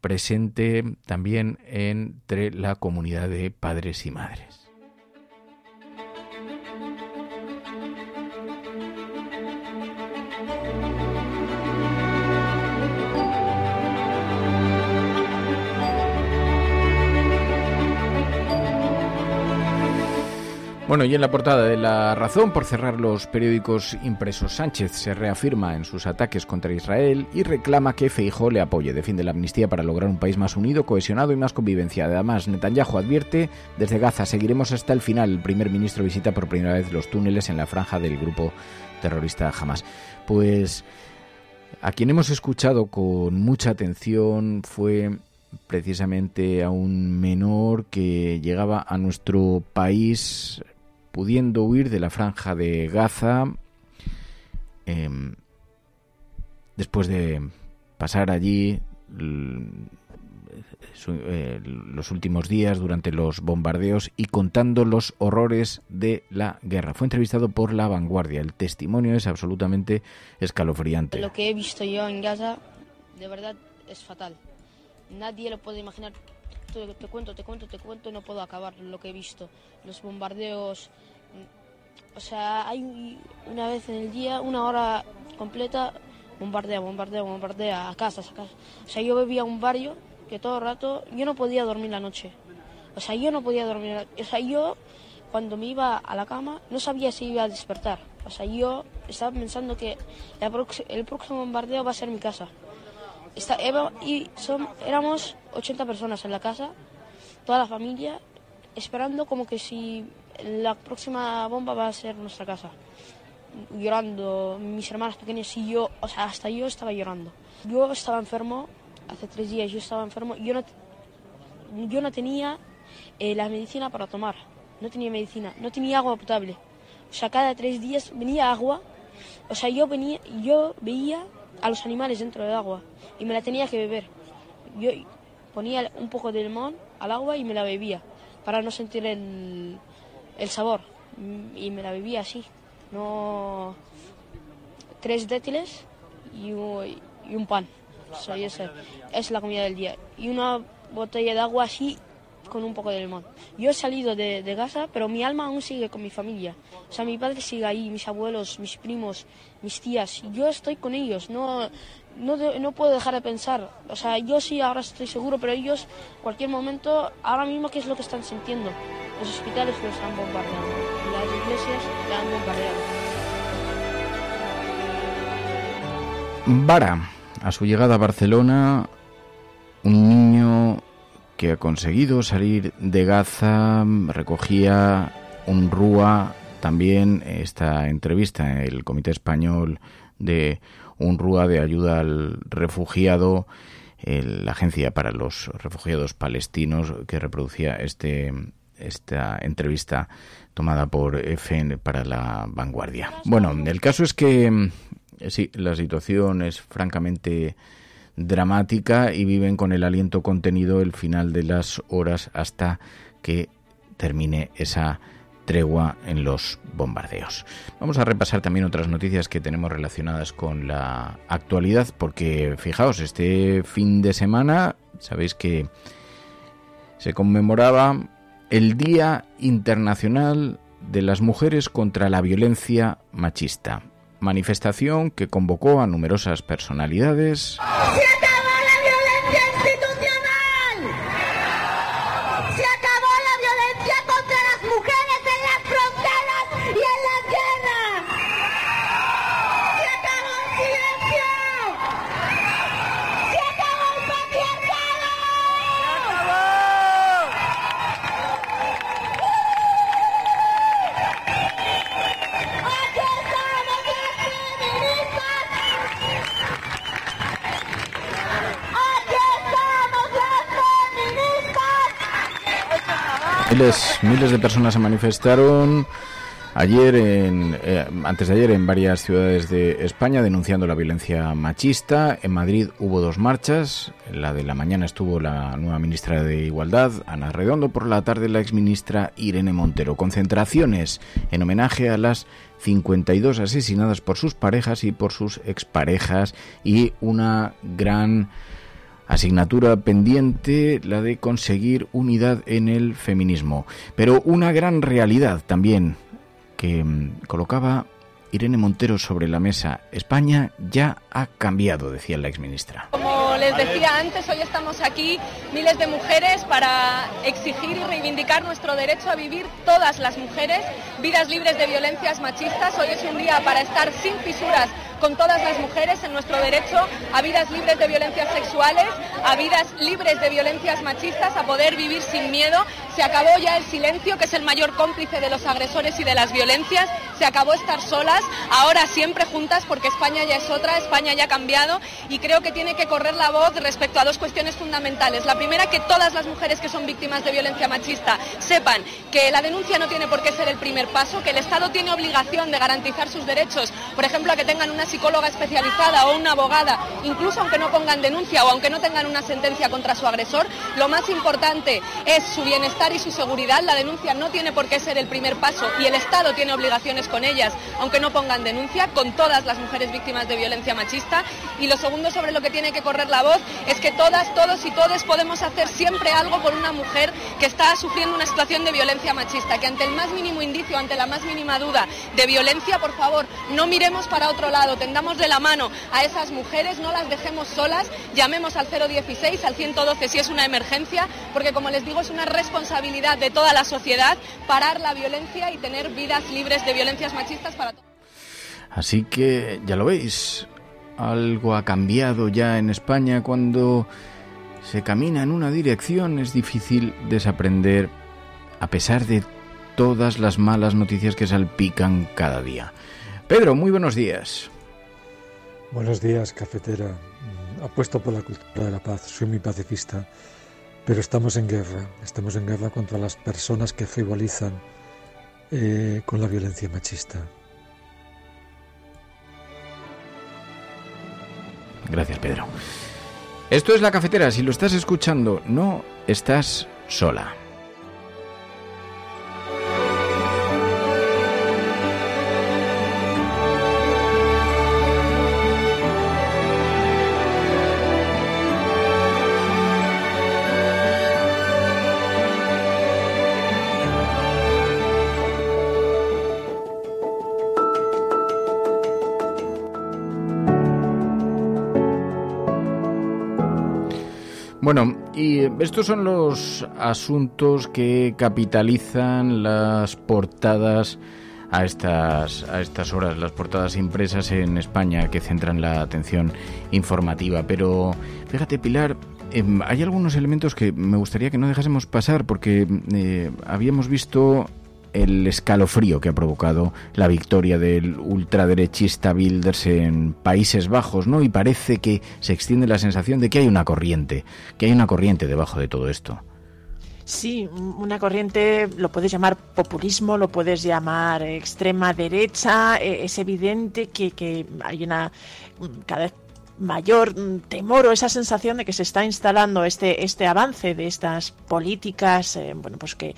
presente también entre la comunidad de padres y madres. Bueno, y en la portada de La Razón, por cerrar los periódicos impresos, Sánchez se reafirma en sus ataques contra Israel y reclama que Feijó le apoye. Defiende la amnistía para lograr un país más unido, cohesionado y más convivencia. Además, Netanyahu advierte, desde Gaza seguiremos hasta el final. El primer ministro visita por primera vez los túneles en la franja del grupo terrorista Hamas. Pues a quien hemos escuchado con mucha atención fue precisamente a un menor que llegaba a nuestro país pudiendo huir de la franja de Gaza em, después de pasar allí eh, los últimos días durante los bombardeos y contando los horrores de la guerra. Fue entrevistado por La Vanguardia. El testimonio es absolutamente escalofriante. Lo que he visto yo en Gaza, de verdad, es fatal. Nadie lo puede imaginar te, cuento, te cuento, te cuento, no puedo acabar lo que he visto. Los bombardeos, o sea, hay una vez en el día, una hora completa, bombardea, bombardea, bombardea, a casas, a casas. O sea, yo vivía un barrio que todo el rato, yo no podía dormir la noche. O sea, yo no podía dormir. O sea, yo cuando me iba a la cama no sabía si iba a despertar. O sea, yo estaba pensando que el próximo bombardeo va a ser mi casa. Y son, éramos 80 personas en la casa, toda la familia, esperando como que si la próxima bomba va a ser nuestra casa. Llorando, mis hermanas pequeñas y yo, o sea, hasta yo estaba llorando. Yo estaba enfermo, hace tres días yo estaba enfermo, yo no, yo no tenía eh, la medicina para tomar, no tenía medicina, no tenía agua potable. O sea, cada tres días venía agua, o sea, yo, venía, yo veía a los animales dentro del agua y me la tenía que beber. Yo ponía un poco de limón al agua y me la bebía para no sentir el, el sabor y me la bebía así, no tres détiles y, un pan. O sea, es la comida del día. Y una botella de agua así con un poco de limón. Yo he salido de, de, casa, pero mi alma aún sigue con mi familia. O sea, mi padre sigue ahí, mis abuelos, mis primos, mis tías. Yo estoy con ellos, no, no, no puedo dejar de pensar. O sea, yo sí ahora estoy seguro, pero ellos, cualquier momento, ahora mismo, ¿qué es lo que están sintiendo? Los hospitales los están bombardeando, las iglesias la han bombardeado. Vara, a su llegada a Barcelona, un niño que ha conseguido salir de Gaza, recogía un RUA, también esta entrevista, el Comité Español de un RUA de ayuda al refugiado, la Agencia para los Refugiados Palestinos, que reproducía este, esta entrevista tomada por FN para la vanguardia. Bueno, el caso es que sí, la situación es francamente dramática y viven con el aliento contenido el final de las horas hasta que termine esa tregua en los bombardeos. Vamos a repasar también otras noticias que tenemos relacionadas con la actualidad, porque fijaos, este fin de semana sabéis que se conmemoraba el Día Internacional de las Mujeres contra la Violencia Machista manifestación que convocó a numerosas personalidades. Miles, de personas se manifestaron ayer, en, eh, antes de ayer, en varias ciudades de España denunciando la violencia machista. En Madrid hubo dos marchas. la de la mañana estuvo la nueva ministra de Igualdad, Ana Redondo. Por la tarde, la exministra Irene Montero. Concentraciones en homenaje a las 52 asesinadas por sus parejas y por sus exparejas y una gran Asignatura pendiente la de conseguir unidad en el feminismo. Pero una gran realidad también que mm, colocaba Irene Montero sobre la mesa. España ya ha cambiado, decía la exministra. Como les decía antes, hoy estamos aquí miles de mujeres para exigir y reivindicar nuestro derecho a vivir todas las mujeres vidas libres de violencias machistas. Hoy es un día para estar sin fisuras con todas las mujeres en nuestro derecho a vidas libres de violencias sexuales, a vidas libres de violencias machistas, a poder vivir sin miedo. Se acabó ya el silencio, que es el mayor cómplice de los agresores y de las violencias. Se acabó estar solas, ahora siempre juntas, porque España ya es otra, España ya ha cambiado y creo que tiene que correr la voz respecto a dos cuestiones fundamentales. La primera, que todas las mujeres que son víctimas de violencia machista sepan que la denuncia no tiene por qué ser el primer paso, que el Estado tiene obligación de garantizar sus derechos, por ejemplo, a que tengan una psicóloga especializada o una abogada, incluso aunque no pongan denuncia o aunque no tengan una sentencia contra su agresor, lo más importante es su bienestar y su seguridad. La denuncia no tiene por qué ser el primer paso y el Estado tiene obligaciones con ellas, aunque no pongan denuncia, con todas las mujeres víctimas de violencia machista. Y lo segundo sobre lo que tiene que correr la la voz es que todas, todos y todes podemos hacer siempre algo por una mujer que está sufriendo una situación de violencia machista, que ante el más mínimo indicio, ante la más mínima duda de violencia, por favor, no miremos para otro lado, tendamos de la mano a esas mujeres, no las dejemos solas, llamemos al 016, al 112 si es una emergencia, porque como les digo es una responsabilidad de toda la sociedad parar la violencia y tener vidas libres de violencias machistas para todos. Así que ya lo veis, algo ha cambiado ya en España cuando se camina en una dirección, es difícil desaprender a pesar de todas las malas noticias que salpican cada día. Pedro, muy buenos días. Buenos días, cafetera. Mm, apuesto por la cultura de la paz, soy muy pacifista, pero estamos en guerra. Estamos en guerra contra las personas que frivolizan eh, con la violencia machista. Gracias, Pedro. Esto es la cafetera. Si lo estás escuchando, no estás sola. Estos son los asuntos que capitalizan las portadas a estas, a estas horas, las portadas impresas en España que centran la atención informativa. Pero fíjate, Pilar, em, hay algunos elementos que me gustaría que no dejásemos pasar porque eh, habíamos visto el escalofrío que ha provocado la victoria del ultraderechista Wilders en Países Bajos, ¿no? Y parece que se extiende la sensación de que hay una corriente, que hay una corriente debajo de todo esto. Sí, una corriente, lo puedes llamar populismo, lo puedes llamar extrema derecha. Eh, es evidente que, que hay una cada mayor mm, temor o esa sensación de que se está instalando este, este avance de estas políticas, eh, bueno, pues que,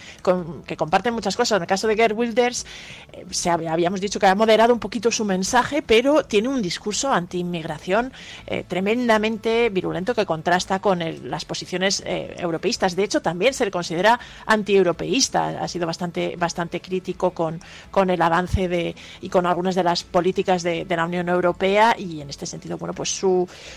que comparten muchas cosas. En el caso de Gerd Wilders, eh, se habíamos dicho que ha moderado un poquito su mensaje, pero tiene un discurso anti-inmigración eh, tremendamente virulento que contrasta con las posiciones europeístas. De hecho, también se le considera anti-europeísta. Ha sido bastante, bastante crítico con, con el avance de, y con algunas de las políticas de, de la Unión Europea y en este sentido, bueno, pues su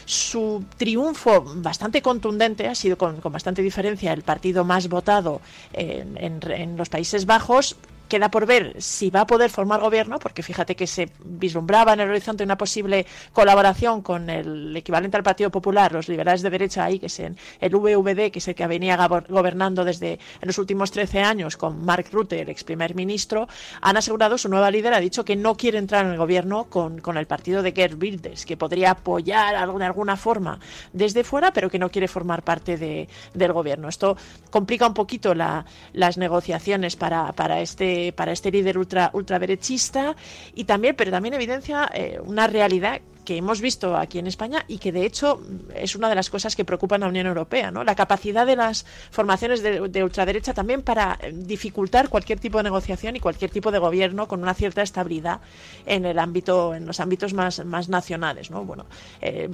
su, triunfo bastante contundente, ha sido con, bastante diferencia el partido más votado en los Países Bajos, Queda por ver si va a poder formar gobierno, porque fíjate que se vislumbraba en el horizonte una posible colaboración con el equivalente al Partido Popular, los liberales de derecha ahí, que es el VVD, que es el que venía gobernando desde en los últimos 13 años con Mark Rutte, el ex primer ministro, han asegurado, su nueva líder ha dicho que no quiere entrar en el gobierno con, con el partido de Gerd Wilders, que podría apoyar de alguna forma desde fuera, pero que no quiere formar parte de, del gobierno. Esto complica un poquito la, las negociaciones para, para este para este líder ultra ultraderechista y también, pero también evidencia eh, una realidad que hemos visto aquí en España y que de hecho es una de las cosas que preocupan a la Unión Europea, ¿no? La capacidad de las formaciones de, ultraderecha también para eh, dificultar cualquier tipo de negociación y cualquier tipo de gobierno con una cierta estabilidad en el ámbito, en los ámbitos más, más nacionales, ¿no? Bueno, eh,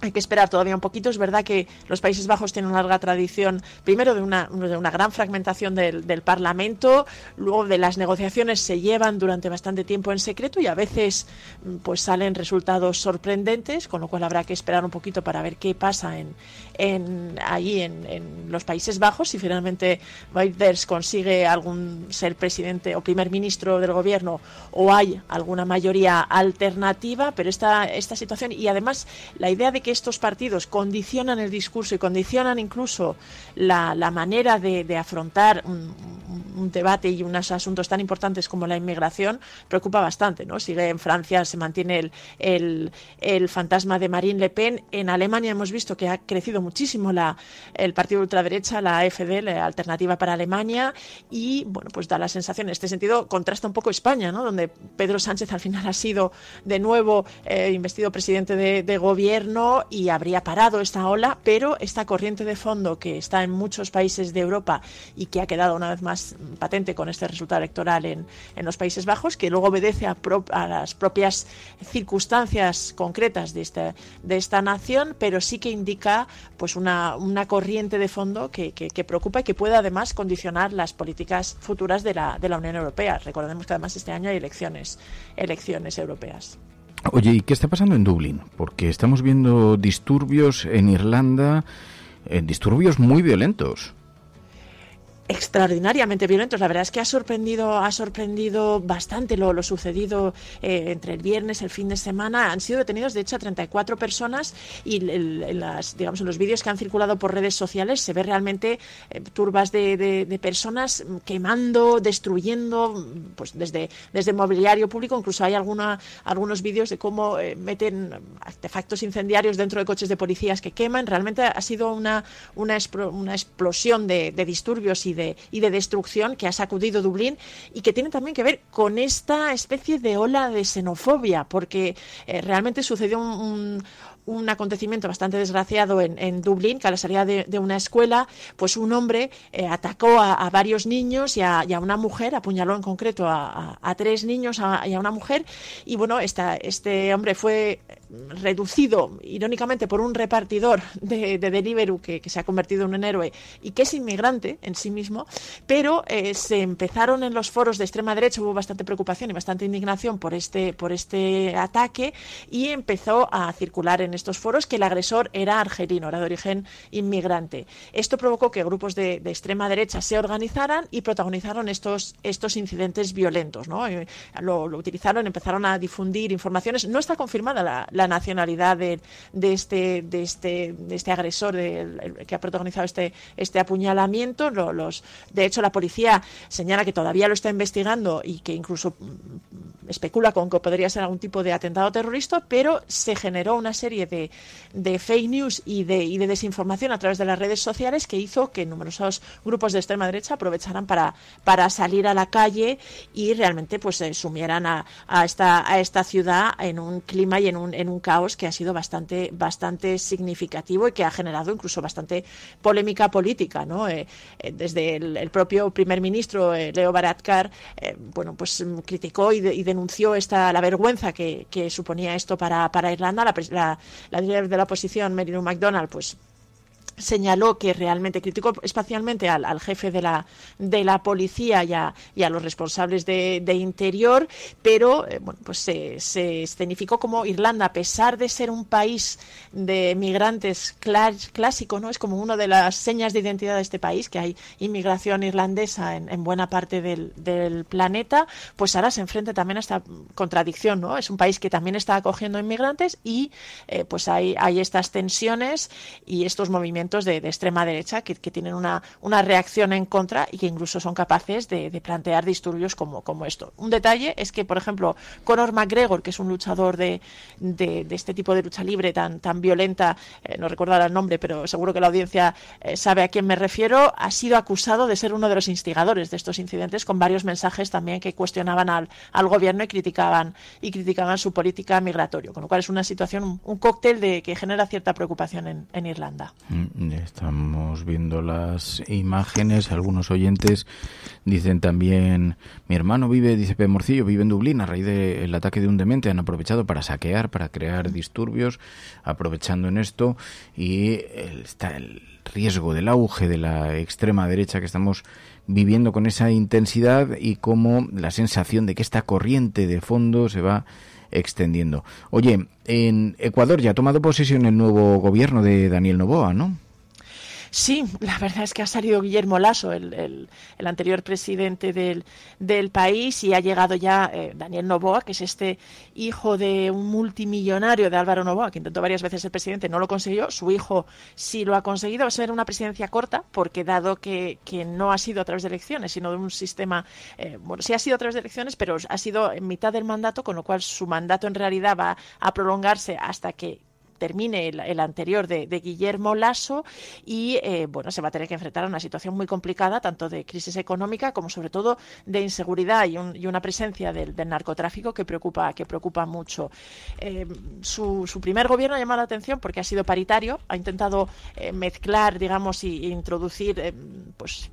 hay que esperar todavía un poquito. Es verdad que los Países Bajos tienen una larga tradición, primero de una, de una gran fragmentación del, del, Parlamento, luego de las negociaciones se llevan durante bastante tiempo en secreto y a veces mm, pues salen resultados sorprendentes, con lo cual habrá que esperar un poquito para ver qué pasa en, en allí en, en, los Países Bajos, si finalmente Weiders consigue algún ser presidente o primer ministro del gobierno o hay alguna mayoría alternativa, pero esta, esta situación y además la idea de que estos partidos condicionan el discurso y condicionan incluso la, manera de, afrontar un, debate y unos asuntos tan importantes como la inmigración preocupa bastante. ¿no? Sigue en Francia, se mantiene el, el, fantasma de Marine Le Pen. En Alemania hemos visto que ha crecido muchísimo la, el partido ultraderecha, la AfD, la Alternativa para Alemania, y bueno, pues da la sensación, en este sentido, contrasta un poco España, ¿no? donde Pedro Sánchez al final ha sido de nuevo eh, investido presidente de, de gobierno y habría parado esta ola, pero esta corriente de fondo que está en muchos países de Europa y que ha quedado una vez más patente con este resultado electoral en, en los Países Bajos, que luego obedece a, a, las propias circunstancias concretas de esta, de esta nación, pero sí que indica pues una, una corriente de fondo que, que, preocupa y que puede además condicionar las políticas futuras de la, de la Unión Europea. Recordemos que además este año hay elecciones, elecciones europeas. Oye, ¿y qué está pasando en Dublín? Porque estamos viendo disturbios en Irlanda, eh, disturbios muy violentos extraordinariamente violentos. La verdad es que ha sorprendido, ha sorprendido bastante lo, lo sucedido eh, entre el viernes, el fin de semana. Han sido detenidos, de hecho, a 34 personas y en, las, digamos, en los vídeos que han circulado por redes sociales se ve realmente eh, turbas de, de, de, personas quemando, destruyendo, pues desde, desde mobiliario público. Incluso hay alguna, algunos vídeos de cómo eh, meten artefactos incendiarios dentro de coches de policías que queman. Realmente ha sido una, una, una explosión de, de disturbios y de y de destrucción que ha sacudido Dublín y que tiene también que ver con esta especie de ola de xenofobia, porque eh, realmente sucedió un, un acontecimiento bastante desgraciado en, en, Dublín, que a la salida de, de una escuela, pues un hombre eh, atacó a, a, varios niños y a, a, una mujer, apuñaló en concreto a, a tres niños y a una mujer, y bueno, este hombre fue reducido irónicamente por un repartidor de, de Deliveroo que, se ha convertido en un héroe y que es inmigrante en sí mismo, pero eh, se empezaron en los foros de extrema derecha, hubo bastante preocupación y bastante indignación por este, por este ataque y empezó a circular en estos foros que el agresor era argelino, era de origen inmigrante. Esto provocó que grupos de, extrema derecha se organizaran y protagonizaron estos, estos incidentes violentos. ¿no? Lo, lo, utilizaron, empezaron a difundir informaciones. No está confirmada la nacionalidad de, de, este, de, este, de este agresor de, que ha protagonizado este, este apuñalamiento. Lo, los, de hecho, la policía señala que todavía lo está investigando y que incluso especula con que podría ser algún tipo de atentado terrorista, pero se generó una serie de, de fake news y de, y de, desinformación a través de las redes sociales que hizo que numerosos grupos de extrema derecha aprovecharan para, para salir a la calle y realmente pues sumieran a, a, esta, a esta ciudad en un clima y en un, en un caos que ha sido bastante, bastante significativo y que ha generado incluso bastante polémica política. ¿no? Eh, eh, desde el, propio primer ministro, eh, Leo Varadkar, bueno, pues criticó y, de, y, denunció esta, la vergüenza que, suponía esto para, Irlanda. La, líder de la oposición, Mary McDonald, pues señaló que realmente criticó espacialmente al, jefe de la, de la policía y a, y a los responsables de, de interior, pero eh, bueno, pues se, se, escenificó como Irlanda, a pesar de ser un país de migrantes clásico, ¿no? es como una de las señas de identidad de este país, que hay inmigración irlandesa en, en buena parte del, del, planeta, pues ahora se enfrenta también a esta contradicción, ¿no? Es un país que también está acogiendo inmigrantes y eh, pues hay, hay estas tensiones y estos movimientos de, extrema derecha que, tienen una, una, reacción en contra y que incluso son capaces de, plantear disturbios como, como, esto. Un detalle es que, por ejemplo, Conor McGregor, que es un luchador de, de este tipo de lucha libre tan, tan violenta, eh, no recuerdo el nombre, pero seguro que la audiencia eh, sabe a quién me refiero, ha sido acusado de ser uno de los instigadores de estos incidentes con varios mensajes también que cuestionaban al, al gobierno y criticaban, y criticaban su política migratoria, con lo cual es una situación, un, cóctel de, que genera cierta preocupación en, en Irlanda. Estamos viendo las imágenes. Algunos oyentes dicen también: Mi hermano vive, dice P. Morcillo, vive en Dublín. A raíz del ataque de un demente han aprovechado para saquear, para crear disturbios, aprovechando en esto. Y está el riesgo del auge de la extrema derecha que estamos viviendo con esa intensidad y como la sensación de que esta corriente de fondo se va extendiendo. Oye, en Ecuador ya ha tomado posesión el nuevo gobierno de Daniel Novoa, ¿no? Sí, la verdad es que ha salido Guillermo Lasso, el, el, anterior presidente del, del, país, y ha llegado ya eh, Daniel Novoa, que es este hijo de un multimillonario de Álvaro Novoa, que intentó varias veces ser presidente, no lo consiguió. Su hijo sí lo ha conseguido. Va a ser una presidencia corta, porque dado que, que no ha sido a través de elecciones, sino de un sistema, eh, bueno, sí ha sido a través de elecciones, pero ha sido en mitad del mandato, con lo cual su mandato en realidad va a prolongarse hasta que termine el, anterior de, Guillermo Lasso y eh, bueno se va a tener que enfrentar a una situación muy complicada tanto de crisis económica como sobre todo de inseguridad y, un, y una presencia del, narcotráfico que preocupa que preocupa mucho eh, su, primer gobierno ha llamado la atención porque ha sido paritario ha intentado eh, mezclar digamos y, e introducir pues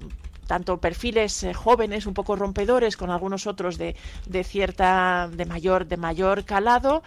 tanto perfiles jóvenes, un poco rompedores, con algunos otros de, de cierta, de mayor, de mayor calado.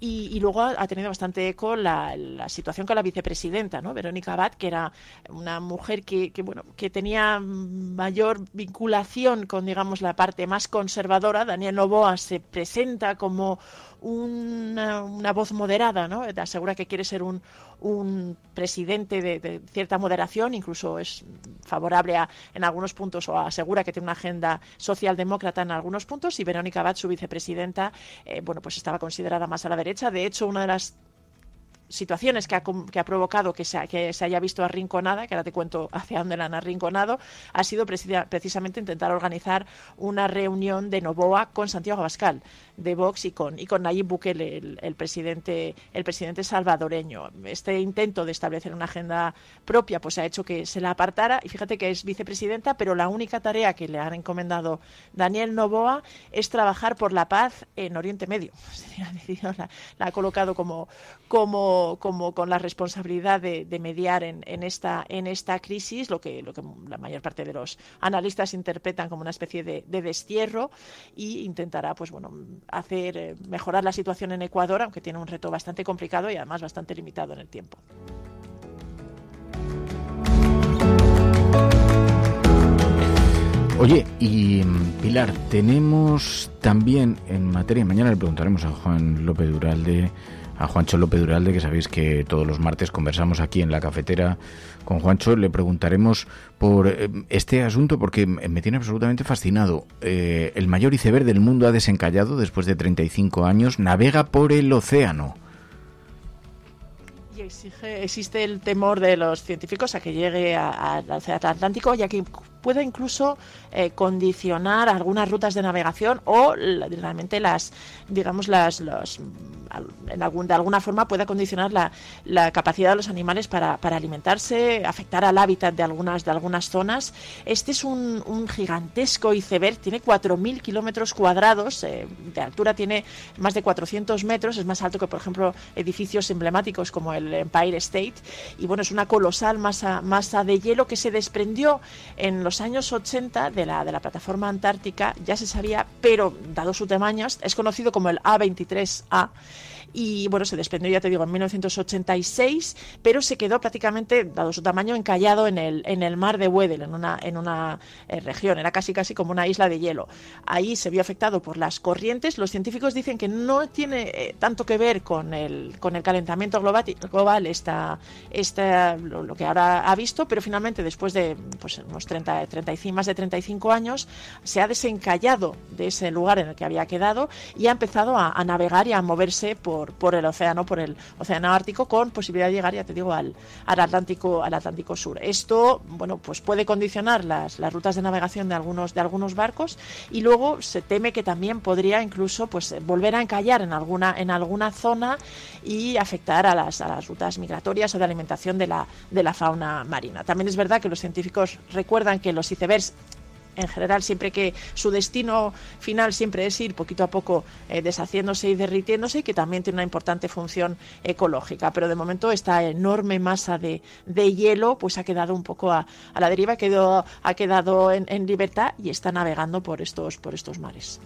Y, luego ha, tenido bastante eco la, situación con la vicepresidenta, ¿no? Verónica Abad, que era una mujer que, que, bueno, que tenía mayor vinculación con, digamos, la parte más conservadora. Daniel Novoa se presenta como una, una voz moderada, ¿no? Asegura que quiere ser un, un presidente de, cierta moderación, incluso es favorable a, en algunos puntos o asegura que tiene una agenda socialdemócrata en algunos puntos y Verónica Abad, su vicepresidenta, eh, bueno, pues estaba considerada más a la derecha. De hecho, una de las situaciones que ha, que ha provocado que se, que se, haya visto arrinconada, que ahora te cuento hacia dónde la han arrinconado, ha sido precisamente intentar organizar una reunión de Novoa con Santiago Abascal de Vox y con, y con Nayib Bukele, el, presidente, el presidente salvadoreño. Este intento de establecer una agenda propia pues ha hecho que se la apartara y fíjate que es vicepresidenta, pero la única tarea que le han encomendado Daniel Novoa es trabajar por la paz en Oriente Medio. La, la ha colocado como, como, como con la responsabilidad de, mediar en, en, esta, en esta crisis, lo que, lo que la mayor parte de los analistas interpretan como una especie de, de destierro y intentará pues bueno hacer eh, mejorar la situación en Ecuador, aunque tiene un reto bastante complicado y además bastante limitado en el tiempo. Oye, y mm, Pilar, tenemos también en materia, mañana le preguntaremos a Juan López Duralde, a Juancho López Duralde, que sabéis que todos los martes conversamos aquí en la cafetera con Juancho, le preguntaremos por eh, este asunto porque me tiene absolutamente fascinado. Eh, el mayor iceberg del mundo ha desencallado después de 35 años, navega por el océano. Y existe el temor de los científicos a que llegue al Atlántico, ya que pueda incluso eh, condicionar algunas rutas de navegación o realmente las, digamos, las, los, en algún, de alguna forma pueda condicionar la, la capacidad de los animales para, para, alimentarse, afectar al hábitat de algunas, de algunas zonas. Este es un, un gigantesco iceberg, tiene 4.000 kilómetros cuadrados, eh, de altura tiene más de 400 metros, es más alto que, por ejemplo, edificios emblemáticos como el Empire State, y bueno, es una colosal masa, masa de hielo que se desprendió en los años 80 de la, de la plataforma antártica, ya se sabía, pero dado su tamaño, es conocido como el A23A y bueno, se desprendió, ya te digo, en 1986, pero se quedó prácticamente, dado su tamaño, encallado en el, en el mar de Weddell, en una, en una eh, región, era casi casi como una isla de hielo. Ahí se vio afectado por las corrientes. Los científicos dicen que no tiene eh, tanto que ver con el, con el calentamiento global, global esta, lo, que ahora ha visto, pero finalmente después de pues, unos 30, 35, más de 35 años, se ha desencallado de ese lugar en el que había quedado y ha empezado a, a navegar y a moverse por por, el océano, por el océano Ártico, con posibilidad de llegar, ya te digo, al, al Atlántico, al Atlántico Sur. Esto, bueno, pues puede condicionar las, las rutas de navegación de algunos, de algunos barcos y luego se teme que también podría incluso pues volver a encallar en alguna, en alguna zona y afectar a las, a las rutas migratorias o de alimentación de la, de la fauna marina. También es verdad que los científicos recuerdan que los icebergs en general, siempre que su destino final siempre es ir poquito a poco eh, deshaciéndose y derritiéndose, y que también tiene una importante función ecológica. Pero de momento esta enorme masa de, hielo pues ha quedado un poco a, la deriva, quedó, ha quedado en, en libertad y está navegando por estos, por estos mares.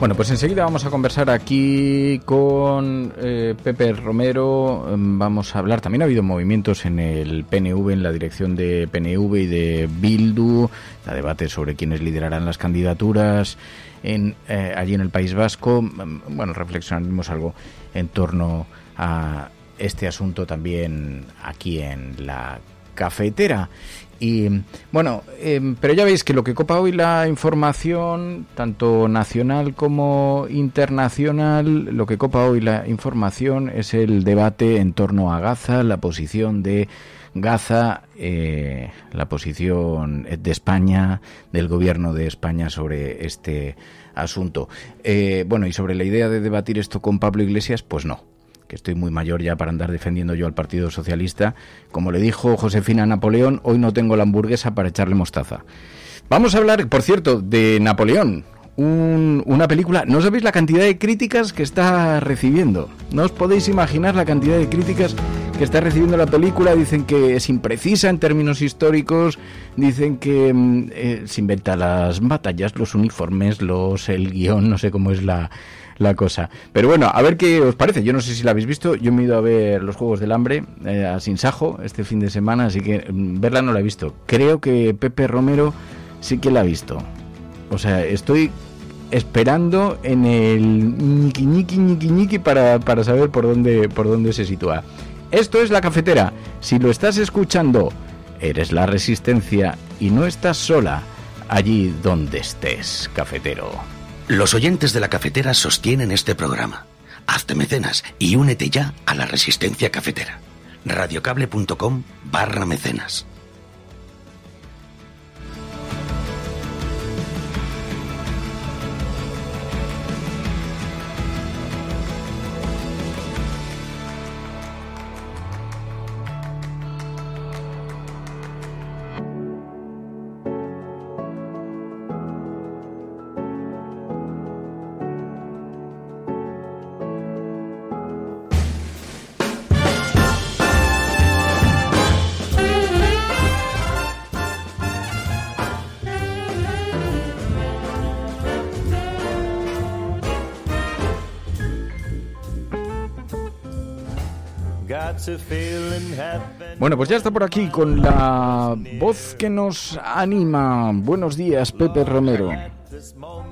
Bueno, pues enseguida vamos a conversar aquí con eh, Pepe Romero. Em, vamos a hablar. También ha habido movimientos en el PNV, en la dirección de PNV y de Bildu. La debate sobre quiénes liderarán las candidaturas en, eh, allí en el País Vasco. Em, bueno, reflexionaremos algo en torno a este asunto también aquí en la cafetera. Y bueno, em, pero ya veis que lo que copa hoy la información, tanto nacional como internacional, lo que copa hoy la información es el debate en torno a Gaza, la posición de Gaza, eh, la posición de España, del gobierno de España sobre este asunto. Eh, bueno, y sobre la idea de debatir esto con Pablo Iglesias, pues no que estoy muy mayor ya para andar defendiendo yo al Partido Socialista. Como le dijo Josefina Napoleón, hoy no tengo la hamburguesa para echarle mostaza. Vamos a hablar, por cierto, de Napoleón. una película, no sabéis la cantidad de críticas que está recibiendo. No os podéis imaginar la cantidad de críticas que está recibiendo la película. Dicen que es imprecisa en términos históricos. Dicen que mm, eh, se inventa las batallas, los uniformes, los el guion, no sé cómo es la, la cosa. Pero bueno, a ver qué os parece. Yo no sé si la habéis visto. Yo me he ido a ver los Juegos del Hambre eh, a Sinsajo este fin de semana, así que mm, verla no la he visto. Creo que Pepe Romero sí que la ha visto. O sea, estoy esperando en el ñiqui ñiqui ñiqui ñiqui para, para saber por dónde, por dónde se sitúa. Esto es la cafetera. Si lo estás escuchando, eres la resistencia y no estás sola allí donde estés, cafetero. Los oyentes de la cafetera sostienen este programa. Hazte mecenas y únete ya a la resistencia cafetera. radiocable.com barra mecenas. Bueno, pues ya está por aquí con la voz que nos anima. Buenos días, Pepe Romero.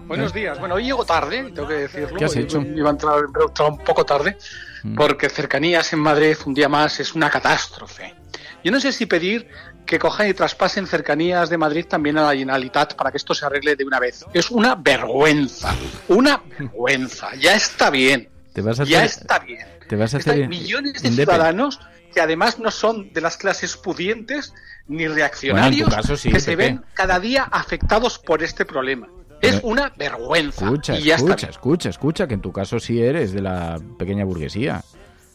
Buenos días. Bueno, hoy llego tarde, tengo que decirlo. ¿Qué has hecho? Iba a entrar, un poco tarde, mm. porque cercanías en Madrid un día más es una catástrofe. Yo no sé si pedir que cojan y traspasen cercanías de Madrid también a la Generalitat para que esto se arregle de una vez. Es una vergüenza, una vergüenza. Ya está bien. ¿Te vas a ya está bien. Te vas a hacer millones de ciudadanos que además no son de las clases pudientes ni reaccionarios que se ven cada día afectados por este problema. es una vergüenza. Escucha, escucha, escucha, escucha, que en tu caso sí eres de la pequeña burguesía.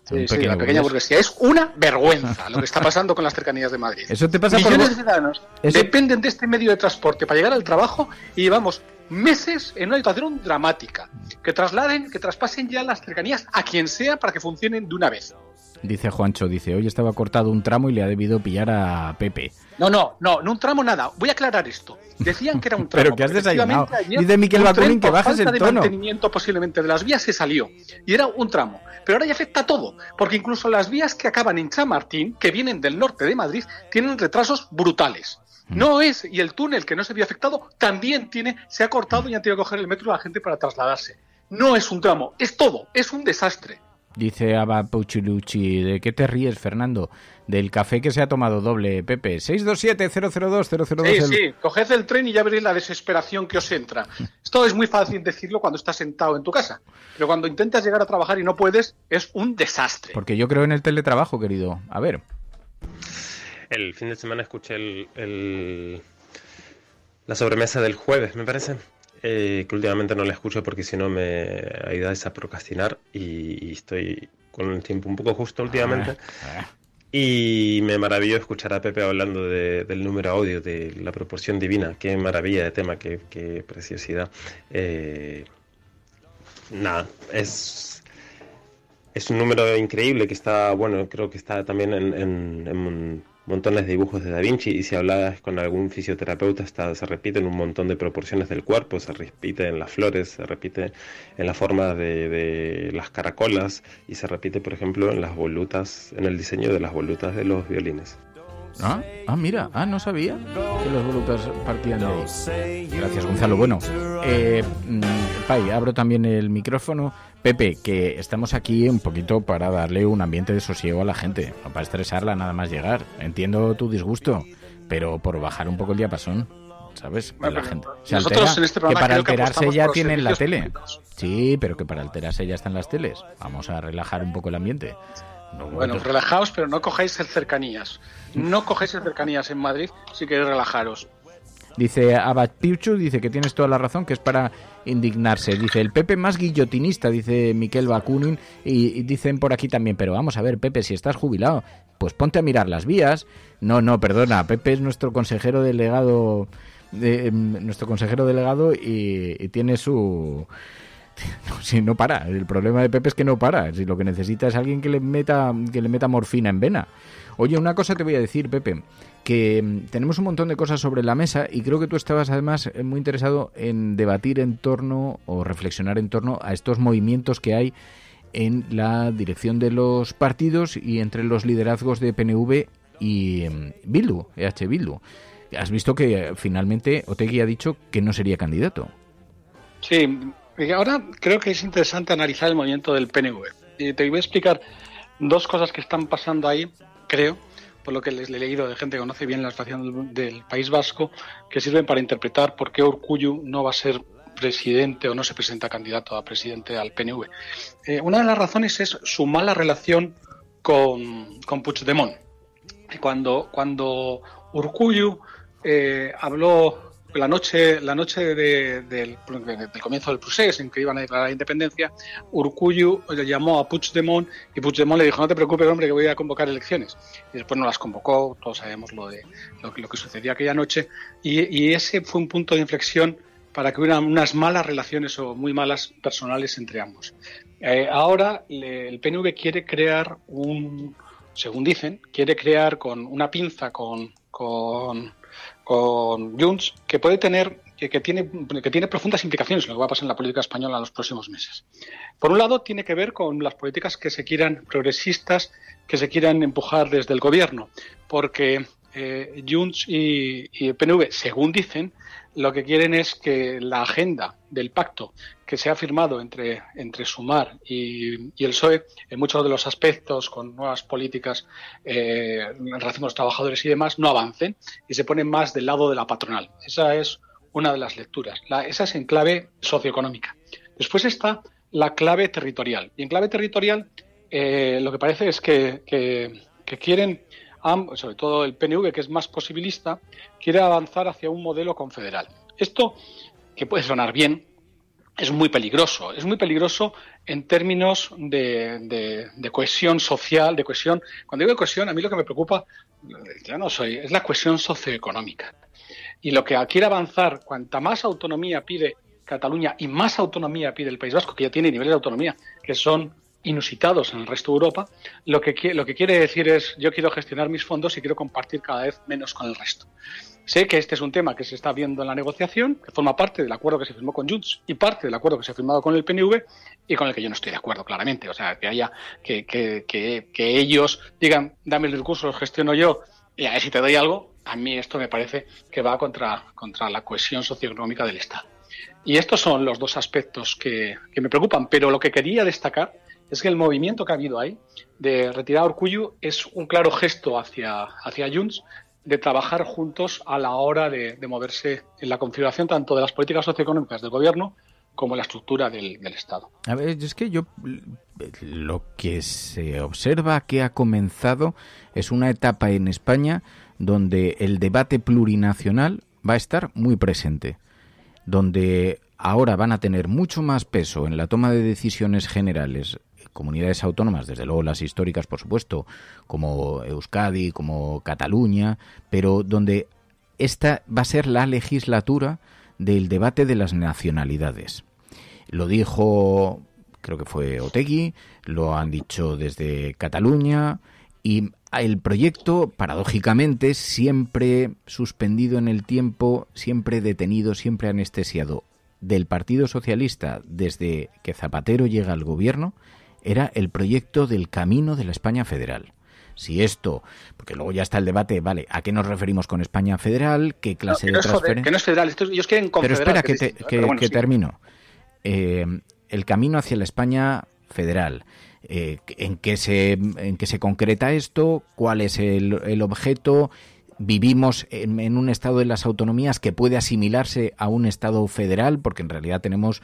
Sí, sí, la pequeña burguesía. Es una vergüenza lo que está pasando con las cercanías de Madrid. Eso te pasa Millones de ciudadanos dependen de este medio de transporte para llegar al trabajo y llevamos meses en una situación dramática. Que trasladen, que traspasen ya las cercanías a quien sea para que funcionen de una vez. Dice Juancho, dice, hoy estaba cortado un tramo y le ha debido pillar a Pepe. No, no, no, no un tramo nada. Voy a aclarar esto. Decían que era un tramo. pero que has desayunado. Dice Miquel Bacurín que bajas el tono. de mantenimiento posiblemente de las vías se salió. Y era un tramo. Pero ahora ya afecta todo. Porque incluso las vías que acaban en Chamartín, que vienen del norte de Madrid, tienen retrasos brutales. Mm. No es, y el túnel que no se vio afectado también tiene, se ha cortado y han tenido que coger el metro a la gente para trasladarse. No es un tramo, es todo, es un desastre. Dice Abba Puchulucci, ¿de qué te ríes, Fernando? Del café que se ha tomado doble, Pepe. 627-002-002. Sí, sí, coged el tren y ya veréis la desesperación que os entra. Esto es muy fácil decirlo cuando estás sentado en tu casa, pero cuando intentas llegar a trabajar y no puedes, es un desastre. Porque yo creo en el teletrabajo, querido. A ver. El fin de semana escuché el, la sobremesa del jueves, me parece. Eh, que últimamente no la escucho porque si no me ayuda a procrastinar y, estoy con el tiempo un poco justo últimamente. Ah, ah. Y me maravilló escuchar a Pepe hablando del número audio, de la proporción divina. Qué maravilla de tema, qué, preciosidad. Eh, nada, es, es un número increíble que está, bueno, creo que está también en, en montones de dibujos de Da Vinci y si hablas con algún fisioterapeuta está, se repiten un montón de proporciones del cuerpo, se repite en las flores, se repite en la forma de, las caracolas y se repite, por ejemplo, en las volutas, en el diseño de las volutas de los violines. Ah, ah, mira, ah, no sabía que las volutas partían de ahí. Gracias, Gonzalo. Bueno, eh, mm, Pai, abro también el micrófono. Pepe, que estamos aquí un poquito para darle un ambiente de sosiego a la gente, no para estresarla nada más llegar. Entiendo tu disgusto, pero por bajar un poco el diapasón. ¿Sabes? Que la gente se nosotros altera, en este que para que alterarse ya tienen la tele. públicos. Sí, pero que para alterarse ya están las teles. Vamos a relajar un poco el ambiente. No, Bueno, no- relajaos, pero no cojáis el cercanías. No cojáis el cercanías en Madrid si queréis relajaros. Dice Abad Piuchu, dice que tienes toda la razón, que es para indignarse. Dice el Pepe más guillotinista, dice Miquel Bakunin, y, dicen por aquí también, pero vamos a ver, Pepe, si estás jubilado, pues ponte a mirar las vías. No, no, perdona, Pepe es nuestro consejero delegado, de, em, nuestro consejero delegado y tiene su... Si no para, el problema de Pepe es que no para. Si lo que necesita es alguien que le meta, que le meta morfina en vena. Oye, una cosa te voy a decir, Pepe, que mm, tenemos un montón de cosas sobre la mesa y creo que tú estabas además eh, muy interesado en debatir en torno o reflexionar en torno a estos movimientos que hay en la dirección de los partidos y entre los liderazgos de PNV y mm, Bildu, EH Bildu. Has visto que eh, finalmente Otegui ha dicho que no sería candidato. Sí, ahora creo que es interesante analizar el movimiento del PNV. Y te voy a explicar dos cosas que están pasando ahí, creo, por lo que les he leído de gente que conoce bien la situación del, País Vasco, que sirven para interpretar por qué Urcuyu no va a ser presidente o no se presenta candidato a presidente al PNV. Eh, una de las razones es su mala relación con, con Puigdemont. Cuando, cuando Urcuyu eh, habló la noche, la noche de- del, del comienzo del procés en que iban a declarar la independencia, Urcuyu le llamó a Puigdemont y Puigdemont le dijo no te preocupes hombre que voy a convocar elecciones y después no las convocó, todos sabemos lo de lo, lo que sucedió aquella noche y, y ese fue un punto de inflexión para que hubiera unas malas relaciones o muy malas personales entre ambos. Eh, ahora le- el PNV quiere crear un, según dicen, quiere crear con una pinza con, con, con Junts que puede tener que, tiene, que tiene profundas implicaciones en lo que va a pasar en la política española en los próximos meses. Por un lado, tiene que ver con las políticas que se quieran progresistas, que se quieran empujar desde el gobierno, porque eh, Junts y, y PNV, según dicen, lo que quieren es que la agenda del pacto que se ha firmado entre, entre Sumar y, el PSOE, en muchos de los aspectos, con nuevas políticas eh, en relación con los trabajadores y demás, no avancen y se ponen más del lado de la patronal. Esa es una de las lecturas. Esa es en clave socioeconómica. Después está la clave territorial. Y en clave territorial, eh, lo que parece es que, que- quieren, sobre todo el PNV, que es más posibilista, quiere avanzar hacia un modelo confederal. Esto, que puede sonar bien, es muy peligroso. Es muy peligroso en términos de, de- cohesión social, de cohesión. Cuando digo cohesión, a mí lo que me preocupa, yo no soy, es la cohesión socioeconómica. Y lo que quiere avanzar, cuanta más autonomía pide Cataluña y más autonomía pide el País Vasco, que ya tiene niveles de autonomía que son inusitados en el resto de Europa, lo que, lo que quiere decir es yo quiero gestionar mis fondos y quiero compartir cada vez menos con el resto. Sé que este es un tema que se está viendo en la negociación, que forma parte del acuerdo que se firmó con Junts y parte del acuerdo que se ha firmado con el PNV y con el que yo no estoy de acuerdo, claramente. O sea, que haya que, que, que, que ellos digan, dame el recurso, lo gestiono yo y a ver si te doy algo, a mí esto me parece que va contra, contra la cohesión socioeconómica del Estado. Y estos son los dos aspectos que, que me preocupan, pero lo que quería destacar es que el movimiento que ha habido ahí de retirar a Urcuyu es un claro gesto hacia, hacia Junts de trabajar juntos a la hora de, de moverse en la configuración tanto de las políticas socioeconómicas del gobierno como la estructura del, del Estado. A ver, es que yo lo que se observa que ha comenzado es una etapa en España donde el debate plurinacional va a estar muy presente, donde ahora van a tener mucho más peso en la toma de decisiones generales comunidades autónomas, desde luego las históricas, por supuesto, como Euskadi, como Cataluña, pero donde esta va a ser la legislatura del debate de las nacionalidades. Lo dijo, creo que fue Otegui, lo han dicho desde Cataluña y el proyecto, paradójicamente, siempre suspendido en el tiempo, siempre detenido, siempre anestesiado del Partido Socialista desde que Zapatero llega al gobierno, era el proyecto del camino de la España federal. Si esto, porque luego ya está el debate, vale, ¿a qué nos referimos con España federal? ¿Qué clase no, que de no transferencia? que no es federal, esto- ellos quieren Pero espera, que, es te- distinto, que- Pero bueno, que sí. termino. eh, el camino hacia la España federal. Eh, en, qué se, en qué se concreta esto, cuál es el, el objeto. Vivimos en, en, un estado de las autonomías que puede asimilarse a un estado federal, porque en realidad tenemos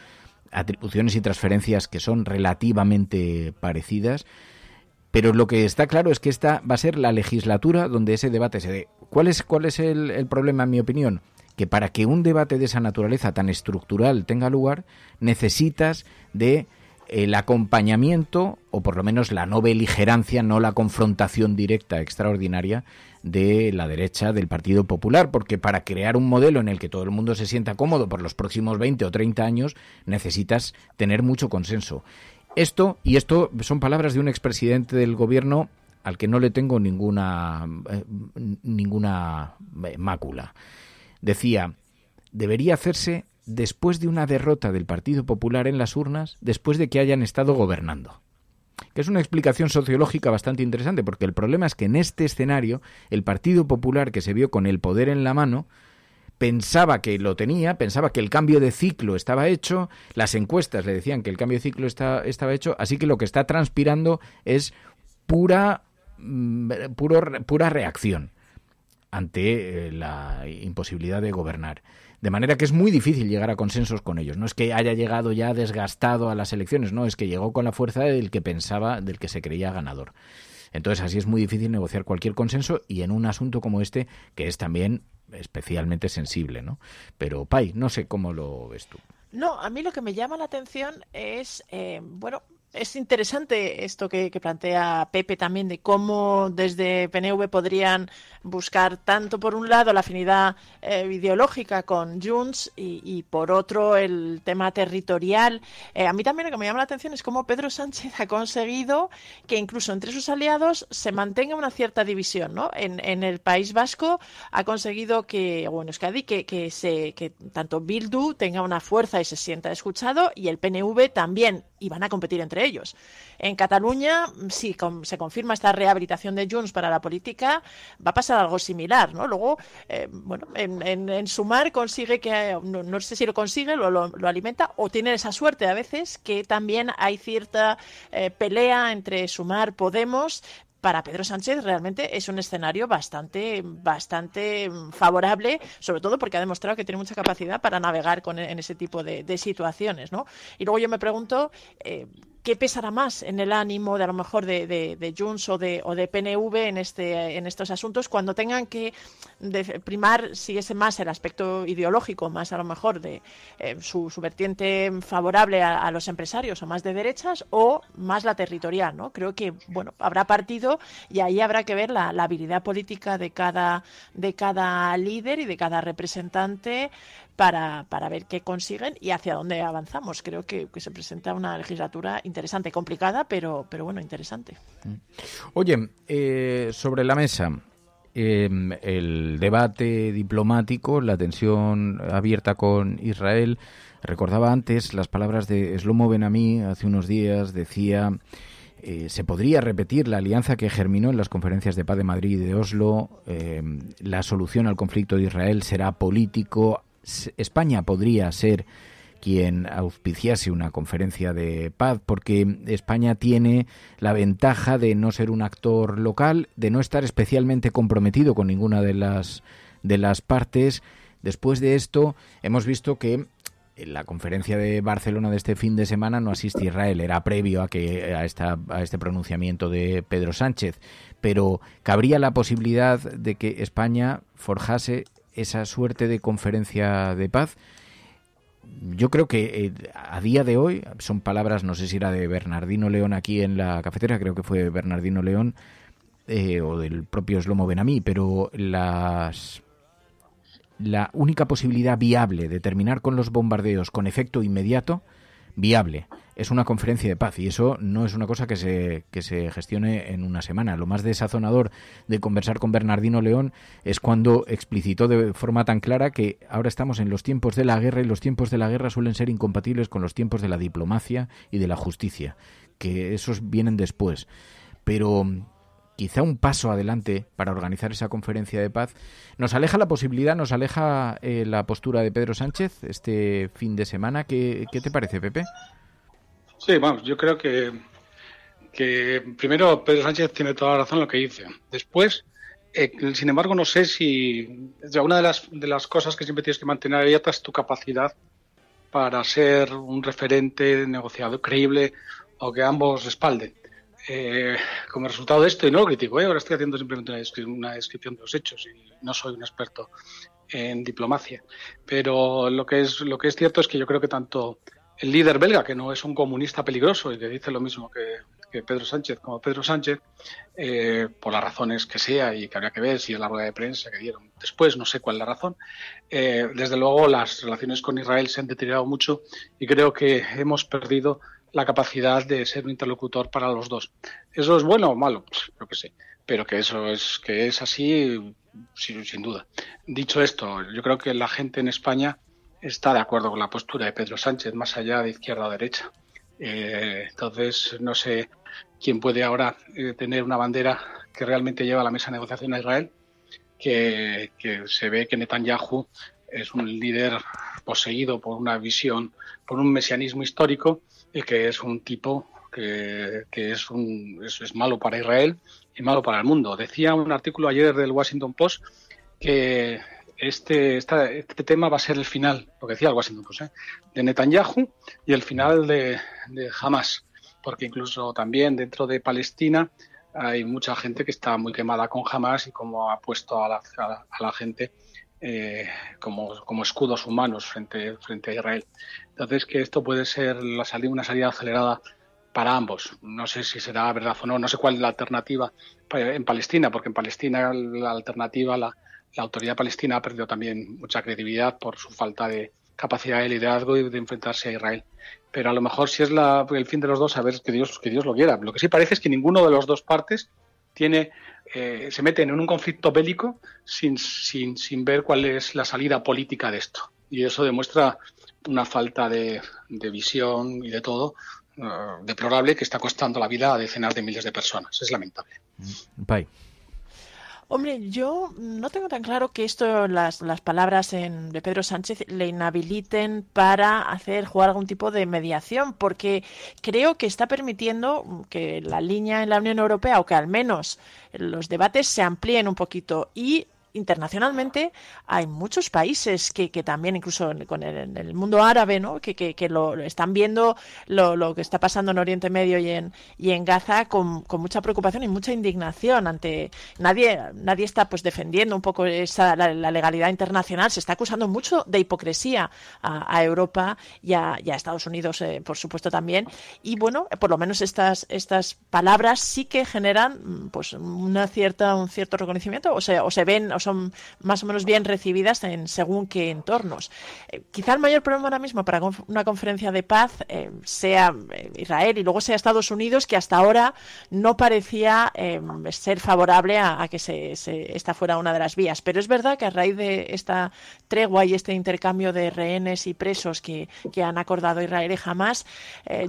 atribuciones y transferencias que son relativamente parecidas. Pero lo que está claro es que esta va a ser la legislatura donde ese debate se dé. ¿Cuál es, cuál es el, el problema, en mi opinión? Que para que un debate de esa naturaleza tan estructural tenga lugar, necesitas de el acompañamiento, o por lo menos la no beligerancia, no la confrontación directa extraordinaria de la derecha del Partido Popular, porque para crear un modelo en el que todo el mundo se sienta cómodo por los próximos 20 o 30 años, necesitas tener mucho consenso. Esto, y esto son palabras de un expresidente del gobierno al que no le tengo ninguna, eh, ninguna eh, mácula. Decía, debería hacerse después de una derrota del Partido Popular en las urnas, después de que hayan estado gobernando. Que es una explicación sociológica bastante interesante, porque el problema es que en este escenario el Partido Popular que se vio con el poder en la mano, pensaba que lo tenía, pensaba que el cambio de ciclo estaba hecho, las encuestas le decían que el cambio de ciclo está, estaba hecho, así que lo que está transpirando es pura, mm, puro, pura reacción ante eh, la imposibilidad de gobernar. De manera que es muy difícil llegar a consensos con ellos. No es que haya llegado ya desgastado a las elecciones, no, es que llegó con la fuerza del que pensaba, del que se creía ganador. Entonces así es muy difícil negociar cualquier consenso y en un asunto como este, que es también especialmente sensible, ¿no? Pero, Pai, no sé cómo lo ves tú. No, a mí lo que me llama la atención es, eh, bueno, es interesante esto que, plantea Pepe también de cómo desde PNV podrían buscar tanto por un lado la afinidad eh, ideológica con Junts y, por otro el tema territorial. Eh, a mí también lo que me llama la atención es cómo Pedro Sánchez ha conseguido que incluso entre sus aliados se mantenga una cierta división. ¿no? En, el País Vasco ha conseguido que, bueno, Euskadi, que, que, se, que tanto Bildu tenga una fuerza y se sienta escuchado y el PNV también y van a competir entre ellos. En Cataluña, si se confirma esta rehabilitación de Junts para la política, va a pasar algo similar, ¿no? Luego, eh, bueno, en, Sumar consigue que, no, sé si lo consigue, lo, alimenta, o tiene esa suerte a veces que también hay cierta eh, pelea entre Sumar, Podemos, para Pedro Sánchez realmente es un escenario bastante, bastante favorable, sobre todo porque ha demostrado que tiene mucha capacidad para navegar con, en ese tipo de, situaciones, ¿no? Y luego yo me pregunto eh, ¿qué pesará más en el ánimo de a lo mejor de, de, Junts o de, o de PNV en, este, en estos asuntos cuando tengan que primar si ese más el aspecto ideológico, más a lo mejor de eh, su, vertiente favorable a, los empresarios o más de derechas o más la territorial, ¿no? Creo que, bueno, habrá partido y ahí habrá que ver la, la habilidad política de cada, de cada líder y de cada representante para, para ver qué consiguen y hacia dónde avanzamos. Creo que, se presenta una legislatura interesante, complicada, pero, pero bueno, interesante. Mm. Oye, eh, sobre la mesa, em, el debate diplomático, la tensión abierta con Israel. Recordaba antes las palabras de Slomo Benamí hace unos días, decía... Eh, se podría repetir la alianza que germinó en las conferencias de paz de Madrid y de Oslo. Em, la solución al conflicto de Israel será político, España podría ser quien auspiciase una conferencia de paz, porque España tiene la ventaja de no ser un actor local, de no estar especialmente comprometido con ninguna de las de las partes. Después de esto, hemos visto que en la conferencia de Barcelona de este fin de semana no asiste Israel, era previo a que a, esta, a este pronunciamiento de Pedro Sánchez, pero cabría la posibilidad de que España forjase esa suerte de conferencia de paz. Yo creo que eh, a día de hoy, son palabras, no sé si era de Bernardino León aquí en la cafetera, creo que fue Bernardino León, eh, o del propio Slomo Benamí, pero las, la única posibilidad viable de terminar con los bombardeos con efecto inmediato, viable, es una conferencia de paz y eso no es una cosa que se, que se gestione en una semana. Lo más desazonador de conversar con Bernardino León es cuando explicitó de forma tan clara que ahora estamos en los tiempos de la guerra y los tiempos de la guerra suelen ser incompatibles con los tiempos de la diplomacia y de la justicia, que esos vienen después. Pero quizá un paso adelante para organizar esa conferencia de paz. ¿Nos aleja la posibilidad, nos aleja eh, la postura de Pedro Sánchez este fin de semana? ¿Qué, qué te parece, Pepe? Sí, vamos, yo creo que, que primero Pedro Sánchez tiene toda la razón en lo que dice. Después, eh, sin embargo, no sé si una de las, de las cosas que siempre tienes que mantener abierta es tu capacidad para ser un referente negociador creíble o que ambos respalden. Eh, como resultado de esto, y no lo critico, ¿eh? ahora estoy haciendo simplemente una, descripción de los hechos y no soy un experto en diplomacia, pero lo que es lo que es cierto es que yo creo que tanto el líder belga, que no es un comunista peligroso y que dice lo mismo que, Pedro Sánchez como Pedro Sánchez, eh, por las razones que sea y que habría que ver si es la rueda de prensa que dieron después, no sé cuál es la razón. Eh, desde luego las relaciones con Israel se han deteriorado mucho y creo que hemos perdido la capacidad de ser un interlocutor para los dos. ¿Eso es bueno o malo? Pues, que sí, pero que eso es, que es así, sin, sin duda. Dicho esto, yo creo que la gente en España está de acuerdo con la postura de Pedro Sánchez, más allá de izquierda o derecha. Eh, entonces, no sé quién puede ahora eh, tener una bandera que realmente lleva a la mesa de negociación a Israel, que, se ve que Netanyahu es un líder poseído por una visión, por un mesianismo histórico, y que es un tipo que, es, un, es, malo para Israel y malo para el mundo. Decía un artículo ayer del Washington Post que este, este tema va a ser el final, lo que decía el Washington Post, ¿eh? de Netanyahu y el final de, de Hamas, porque incluso también dentro de Palestina hay mucha gente que está muy quemada con Hamas y como ha puesto a la, a gente eh, como, como, escudos humanos frente, frente a Israel. Entonces, que esto puede ser la salida, una salida acelerada para ambos. No sé si será verdad o no, no sé cuál es la alternativa en Palestina, porque en Palestina la alternativa, la, la autoridad palestina ha perdido también mucha credibilidad por su falta de capacidad de liderazgo y de enfrentarse a Israel. Pero a lo mejor si es la, el fin de los dos, a ver que Dios, que Dios lo quiera. Lo que sí parece es que ninguno de las dos partes tiene, eh, se meten en un conflicto bélico sin, sin, sin ver cuál es la salida política de esto. Y eso demuestra una falta de, de visión y de todo eh, deplorable que está costando la vida a decenas de miles de personas. Es lamentable. Bye. Hombre, yo no tengo tan claro que esto, las, las palabras en, de Pedro Sánchez le inhabiliten para hacer jugar algún tipo de mediación, porque creo que está permitiendo que la línea en la Unión Europea, o que al menos los debates se amplíen un poquito y internacionalmente hay muchos países que, que también, incluso con el, el, mundo árabe, ¿no? que, que, lo están viendo lo, lo, que está pasando en Oriente Medio y en, y en Gaza con, con, mucha preocupación y mucha indignación ante nadie nadie está pues defendiendo un poco esa la, legalidad internacional se está acusando mucho de hipocresía a, Europa y a, y a, Estados Unidos eh, por supuesto también y bueno por lo menos estas estas palabras sí que generan pues una cierta un cierto reconocimiento o se o se ven son más o menos bien recibidas en según qué entornos. Eh, quizá el mayor problema ahora mismo para una conferencia de paz eh, sea eh, Israel y luego sea Estados Unidos, que hasta ahora no parecía eh, ser favorable a, que se, se, esta fuera una de las vías. Pero es verdad que a raíz de esta tregua y este intercambio de rehenes y presos que, que han acordado Israel y Hamas,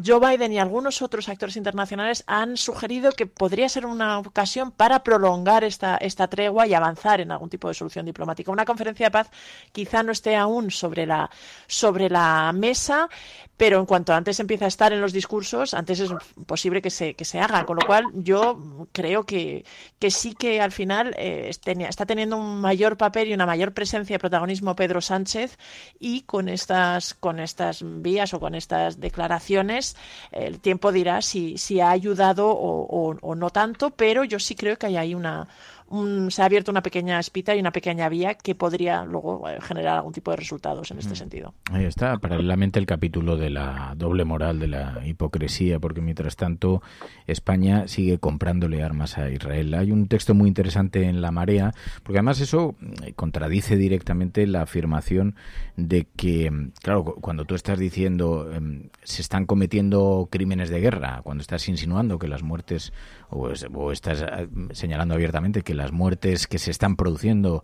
Joe Biden y algunos otros actores internacionales han sugerido que podría ser una ocasión para prolongar esta, esta tregua y avanzar en algún tipo de solución diplomática. Una conferencia de paz quizá no esté aún sobre la, sobre la mesa, pero en cuanto antes empieza a estar en los discursos, antes es posible que se, que se haga. Con lo cual, yo creo que, que sí que al final eh, está teniendo un mayor papel y una mayor presencia de protagonismo Pedro Sánchez y con estas, con estas vías o con estas declaraciones, el tiempo dirá si, si ha ayudado o, o no tanto, pero yo sí creo que hay ahí una un, se ha abierto una pequeña espita y una pequeña vía que podría luego eh, generar algún tipo de resultados en este mm. sentido. Ahí está, paralelamente el capítulo de la doble moral, de la hipocresía, porque mientras tanto España sigue comprándole armas a Israel. Hay un texto muy interesante en La Marea, porque además eso eh, contradice directamente la afirmación de que, mm, claro, cuando tú estás diciendo em, se están cometiendo crímenes de guerra, cuando estás insinuando que las muertes o, o estás eh, señalando abiertamente que las muertes que se están produciendo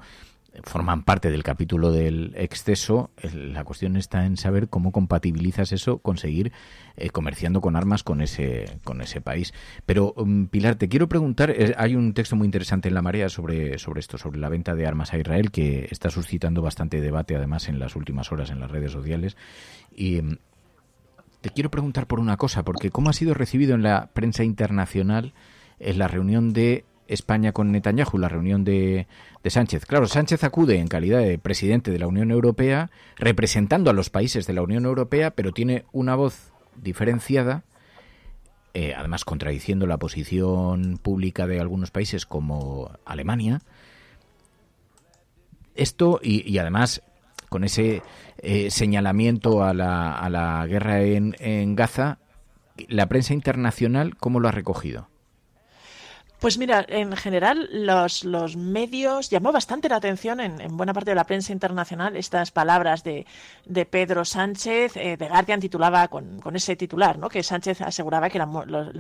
forman parte del capítulo del exceso, la cuestión está en saber cómo compatibilizas eso, conseguir eh, comerciando con armas con ese, con ese país. Pero, um, Pilar, te quiero preguntar, eh, hay un texto muy interesante en La Marea sobre, sobre esto, sobre la venta de armas a Israel, que está suscitando bastante debate además en las últimas horas en las redes sociales. Y um, te quiero preguntar por una cosa, porque ¿cómo ha sido recibido en la prensa internacional en la reunión de España con Netanyahu, la reunión de, Sánchez. Claro, Sánchez acude en calidad de presidente de la Unión Europea, representando a los países de la Unión Europea, pero tiene una voz diferenciada, eh, además contradiciendo la posición pública de algunos países como Alemania. Esto, y, además con ese eh, señalamiento a la, a la guerra en, en Gaza, la prensa internacional, ¿cómo lo ha recogido? Pues mira, en general los, los medios llamó bastante la atención en, buena parte de la prensa internacional estas palabras de, de Pedro Sánchez. Eh, The Guardian titulaba con, con, ese titular, ¿no? que Sánchez aseguraba que el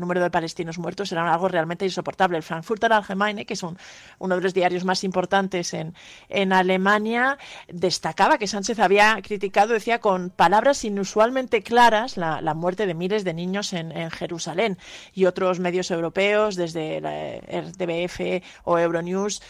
número de palestinos muertos era algo realmente insoportable. El Frankfurter Allgemeine, que es un, uno de los diarios más importantes en, en Alemania, destacaba que Sánchez había criticado, decía, con palabras inusualmente claras la, la muerte de miles de niños en, en Jerusalén. Y otros medios europeos, desde la RTBF o Euronews,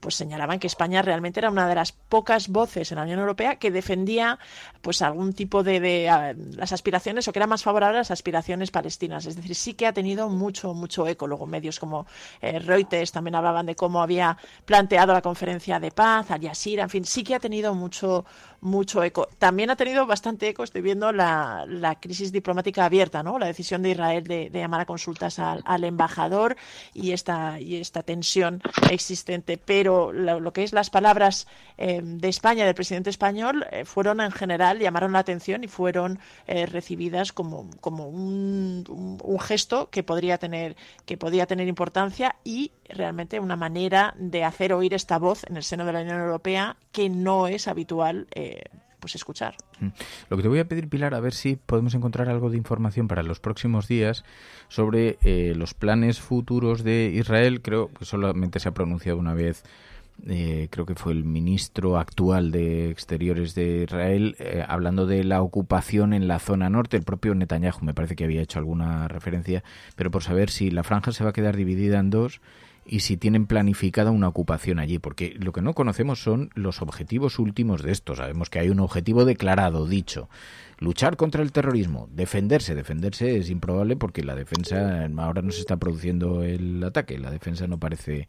pues señalaban que España realmente era una de las pocas voces en la Unión Europea que defendía pues algún tipo de, las aspiraciones o que era más favorable a las aspiraciones palestinas. Es decir, sí que ha tenido mucho, mucho eco. Luego medios como eh, Reuters también hablaban de cómo había planteado la conferencia de paz, Al Jazeera, en fin, sí que ha tenido mucho, mucho eco. También ha tenido bastante eco, estoy viendo la, la crisis diplomática abierta, ¿no? La decisión de Israel de, llamar a consultas al, al, embajador y esta, y esta tensión existente. Pero lo, que es las palabras eh, de España, del presidente español, eh, fueron en general, llamaron la atención y fueron eh, recibidas como, como un, gesto que podría tener, que podría tener importancia y realmente una manera de hacer oír esta voz en el seno de la Unión Europea que no es habitual pues escuchar. Mm. Lo que te voy a pedir, Pilar, a ver si podemos encontrar algo de información para los próximos días sobre eh, los planes futuros de Israel. Creo que solamente se ha pronunciado una vez. Eh, creo que fue el ministro actual de Exteriores de Israel, eh, hablando de la ocupación en la zona norte. El propio Netanyahu me parece que había hecho alguna referencia, pero por saber si la franja se va a quedar dividida en dos y si tienen planificada una ocupación allí, porque lo que no conocemos son los objetivos últimos de esto. Sabemos que hay un objetivo declarado, dicho, luchar contra el terrorismo, defenderse. Defenderse es improbable porque la defensa ahora no se está produciendo el ataque, la defensa no parece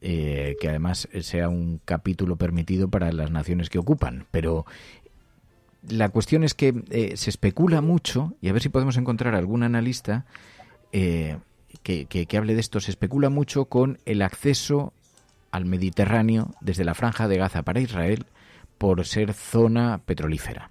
eh, que además sea un capítulo permitido para las naciones que ocupan, pero la cuestión es que eh, se especula mucho, y a ver si podemos encontrar algún analista, eh, que, hable de esto. Se especula mucho con el acceso al Mediterráneo desde la franja de Gaza para Israel por ser zona petrolífera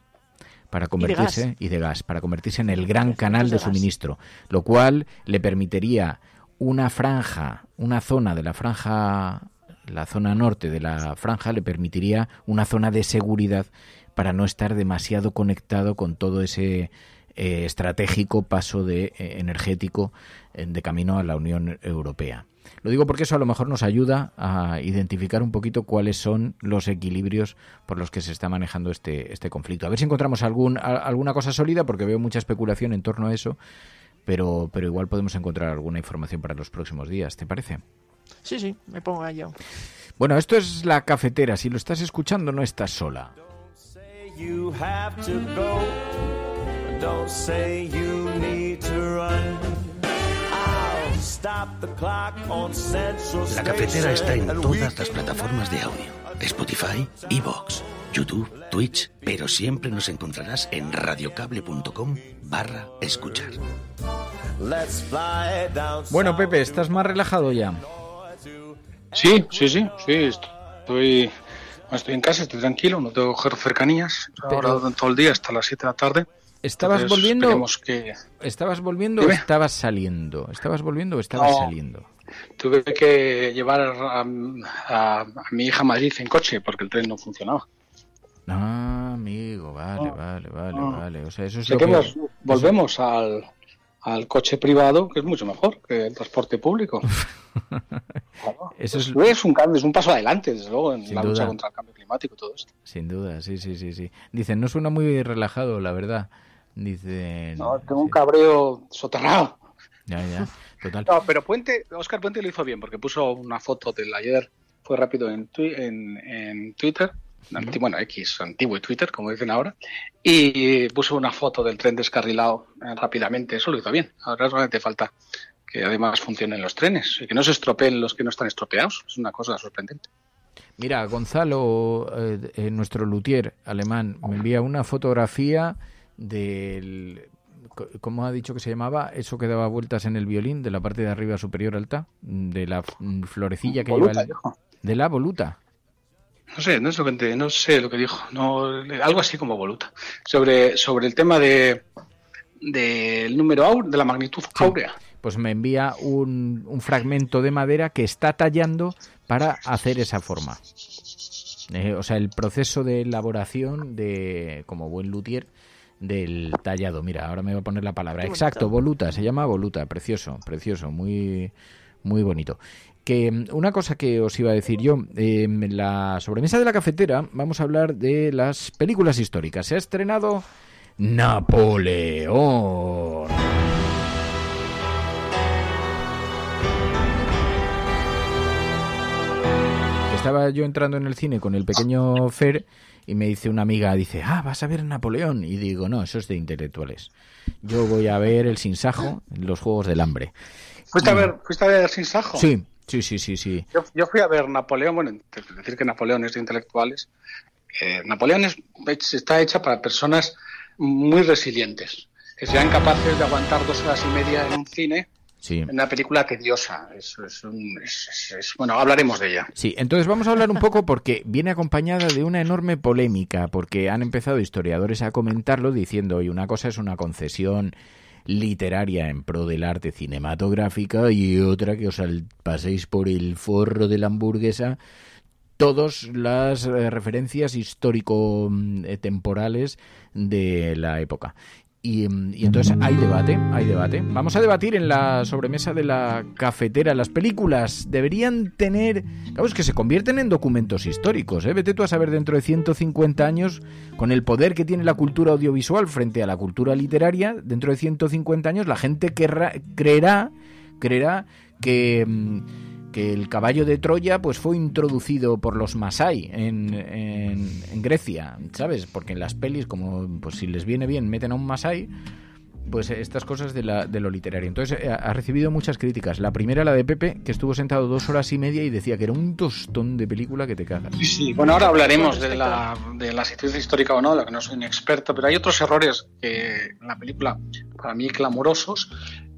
para convertirse y de, gas para convertirse en el gran canal de suministro, lo cual le permitiría una franja, una zona de la franja la zona norte de la franja le permitiría una zona de seguridad para no estar demasiado conectado con todo ese eh, estratégico paso de eh, energético de camino a la Unión Europea. Lo digo porque eso a lo mejor nos ayuda a identificar un poquito cuáles son los equilibrios por los que se está manejando este, este conflicto. A ver si encontramos algún, alguna cosa sólida, porque veo mucha especulación en torno a eso, pero, pero igual podemos encontrar alguna información para los próximos días. ¿Te parece? Sí, sí, me pongo a ello. Bueno, esto es la cafetera. Si lo estás escuchando, no estás sola. La cafetera está en todas las plataformas de audio. Spotify, Evox, YouTube, Twitch, pero siempre nos encontrarás en radiocable.com barra escuchar. Bueno, Pepe, ¿estás más relajado ya? Sí, sí, sí, sí, estoy, estoy en casa, estoy tranquilo, no tengo cercanías, ahora todo el día hasta las 7 de la tarde. ¿Estabas volviendo? ¿Estabas volviendo o estabas saliendo? ¿Estabas volviendo o estabas saliendo? Tuve que llevar a, mi hija a Madrid en coche porque el tren no funcionaba. Ah, amigo, vale, vale, vale, vale. O sea, eso es lo que... Volvemos al, al coche privado, que es mucho mejor que el transporte público. Eso es, es un cambio, es un paso adelante, desde luego, en Sin la lucha duda. contra el cambio climático y todo esto. Sin duda, sí, sí, sí, sí. Dicen, no suena muy relajado, la verdad. Dicen... No, tengo un cabreo soterrado. Ya, ya, total. No, pero Puente, Oscar Puente lo hizo bien porque puso una foto del ayer, fue rápido en, twi- en, en Twitter, anti- bueno, X, antiguo y Twitter, como dicen ahora, y puso una foto del tren descarrilado eh, rápidamente. Eso lo hizo bien. Ahora solamente falta que además funcionen los trenes y que no se estropeen los que no están estropeados. Es una cosa sorprendente. Mira, Gonzalo, eh, eh, nuestro luthier alemán, me envía una fotografía del... ¿Cómo ha dicho que se llamaba? Eso que daba vueltas en el violín, de la parte de arriba superior alta, de la mm, florecilla que Voluta, lleva el- dijo. De la voluta. No sé, no, es lo que, no sé lo que dijo, no, algo así como voluta. Sobre, sobre el tema de del número áureo, de la magnitud áurea. Pues me envía un, un fragmento de madera que está tallando para hacer esa forma. Eh, o sea, el proceso de elaboración de, como buen luthier, del tallado. Mira, ahora me va a poner la palabra. Qué Exacto, voluta, se llama voluta, precioso, precioso, muy, muy bonito. Que mm, una cosa que os iba a decir yo, eh, en la sobremesa de la cafetera vamos a hablar de las películas históricas. Se ha estrenado Napoleón. Estaba yo entrando en el cine con el pequeño Fer y me dice una amiga, dice, ah, vas a ver Napoleón. Y digo, no, eso es de intelectuales. Yo voy a ver el sinsajo, los Juegos del Hambre. ¿Fuiste a ver, fuiste a ver Sin Sajo? Sí, sí, sí, sí, sí. Yo, yo fui a ver Napoleón, bueno, decir que Napoleón es de intelectuales. eh, Napoleón es, está hecha para personas muy resilientes, que sean capaces de aguantar dos horas y media en un cine, Sí. una película tediosa. Es, es un- es- bueno, hablaremos de ella. Sí, entonces vamos a hablar un poco porque viene acompañada de una enorme polémica, porque han empezado historiadores a comentarlo diciendo, oye, una cosa es una concesión literaria en pro del arte cinematográfica y otra que os paséis por el forro de la hamburguesa todas las eh, referencias histórico-temporales de la época. Y, mm, y entonces hay debate, hay debate. Vamos a debatir en la sobremesa de la cafetera. Las películas deberían tener... Claro, es que se convierten en documentos históricos. ¿eh? Vete tú a saber dentro de 150 años, con el poder que tiene la cultura audiovisual frente a la cultura literaria, dentro de 150 años la gente creerá, creerá que... mm, que el caballo de Troya pues fue introducido por los Masai en, en, en Grecia, ¿sabes? Porque en las pelis, como pues si les viene bien, meten a un Masai, pues estas cosas de, la, de lo literario. Entonces eh, ha recibido muchas críticas. La primera, la de Pepe, que estuvo sentado dos horas y media y decía que era un tostón de película que te cagas. Sí, sí. Bueno, ahora hablaremos de la, de la situación histórica o no, de lo que no soy un experto, pero hay otros errores que en la película, para mí, clamorosos.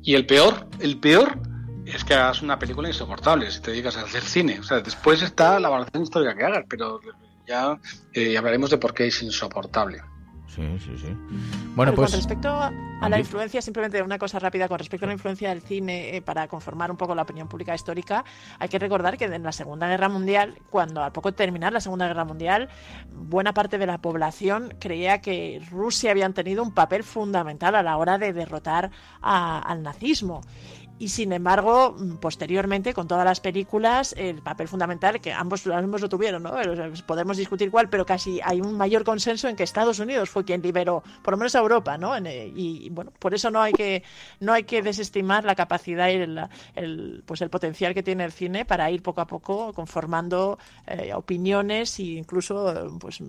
Y el peor, el peor es que hagas una película insoportable si te dedicas a hacer cine. O sea, después está la valoración histórica que hagas, pero ya eh, hablaremos de por qué es insoportable. Sí, sí, sí. Bueno, Pero pues... Con respecto a la influencia, simplemente una cosa rápida, con respecto a la influencia del cine eh, para conformar un poco la opinión pública histórica, hay que recordar que en la Segunda Guerra Mundial, cuando al poco de terminar la Segunda Guerra Mundial, buena parte de la población creía que Rusia habían tenido un papel fundamental a la hora de derrotar a- al nazismo. Y sin embargo, mm, posteriormente, con todas las películas, el papel fundamental, que ambos, ambos lo tuvieron, ¿no? Podemos discutir cuál, pero casi hay un mayor consenso en que Estados Unidos fue quien liberó, por lo menos a Europa, ¿no? Eh, y, bueno, por eso no hay que, no hay que desestimar la capacidad y el, el, pues el potencial que tiene el cine para ir poco a poco conformando eh, opiniones e incluso pues,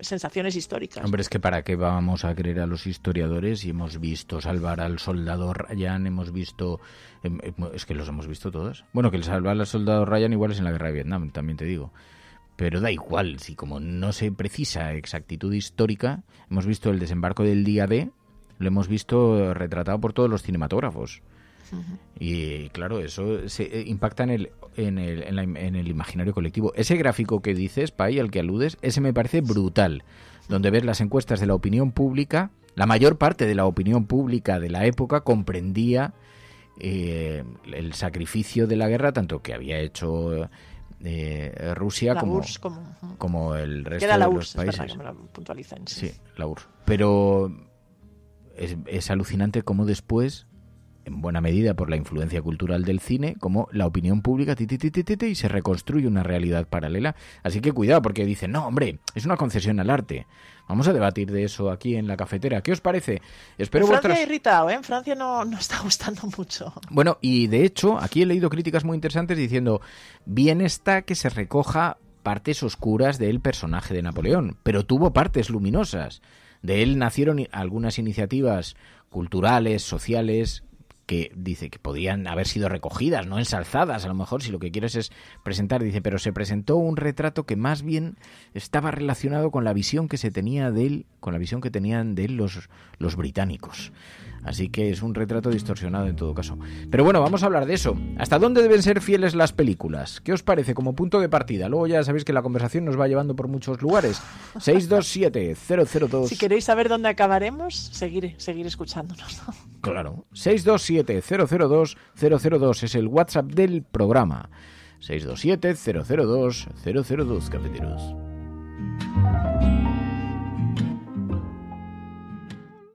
sensaciones históricas. Hombre, es que para qué vamos a creer a los historiadores y hemos visto salvar al soldado Ryan, hemos visto... em, em, Es que los hemos visto todos. Bueno, que el salvar al soldado Ryan igual es en la guerra de Vietnam, también te digo. Pero da igual, si como no se precisa exactitud histórica, hemos visto el desembarco del día D, lo hemos visto retratado por todos los cinematógrafos. Y claro, eso se eh, impacta en el, en el, en la en el imaginario colectivo. Ese gráfico que dices, Pai, al que aludes, ese me parece brutal. Donde ves las encuestas de la opinión pública, la mayor parte de la opinión pública de la época comprendía eh, el sacrificio de la guerra, tanto que había hecho eh, Rusia La como, URSS como- como el resto era la de URSS, los es verdad países. que me lo puntualizan. Sí. Sí, la URSS. Pero es, es alucinante cómo después en buena medida por la influencia cultural del cine, como la opinión pública y se reconstruye una realidad paralela. Así que cuidado, porque dicen, no, hombre, es una concesión al arte. Vamos a debatir de eso aquí en la cafetera. ¿Qué os parece? Espero en Francia irritado, ¿eh? En Francia no, no está gustando mucho. Bueno, y de hecho, aquí he leído críticas muy interesantes diciendo, bien está que se recoja partes oscuras del personaje de Napoleón, pero tuvo partes luminosas. De él nacieron algunas iniciativas culturales, sociales, que dice que podían haber sido recogidas, no ensalzadas, a lo mejor si lo que quieres es presentar, dice, pero se presentó un retrato que más bien estaba relacionado con la visión que se tenía de él, con la visión que tenían de él los, los británicos. Así que es un retrato distorsionado en todo caso. Pero bueno, vamos a hablar de eso. ¿Hasta dónde deben ser fieles las películas? ¿Qué os parece como punto de partida? Luego ya sabéis que la conversación nos va llevando por muchos lugares. 627-002. Si queréis saber dónde acabaremos, seguir, seguir escuchándonos. Claro. 627-002-002 es el WhatsApp del programa. 627-002-002, cafeteros.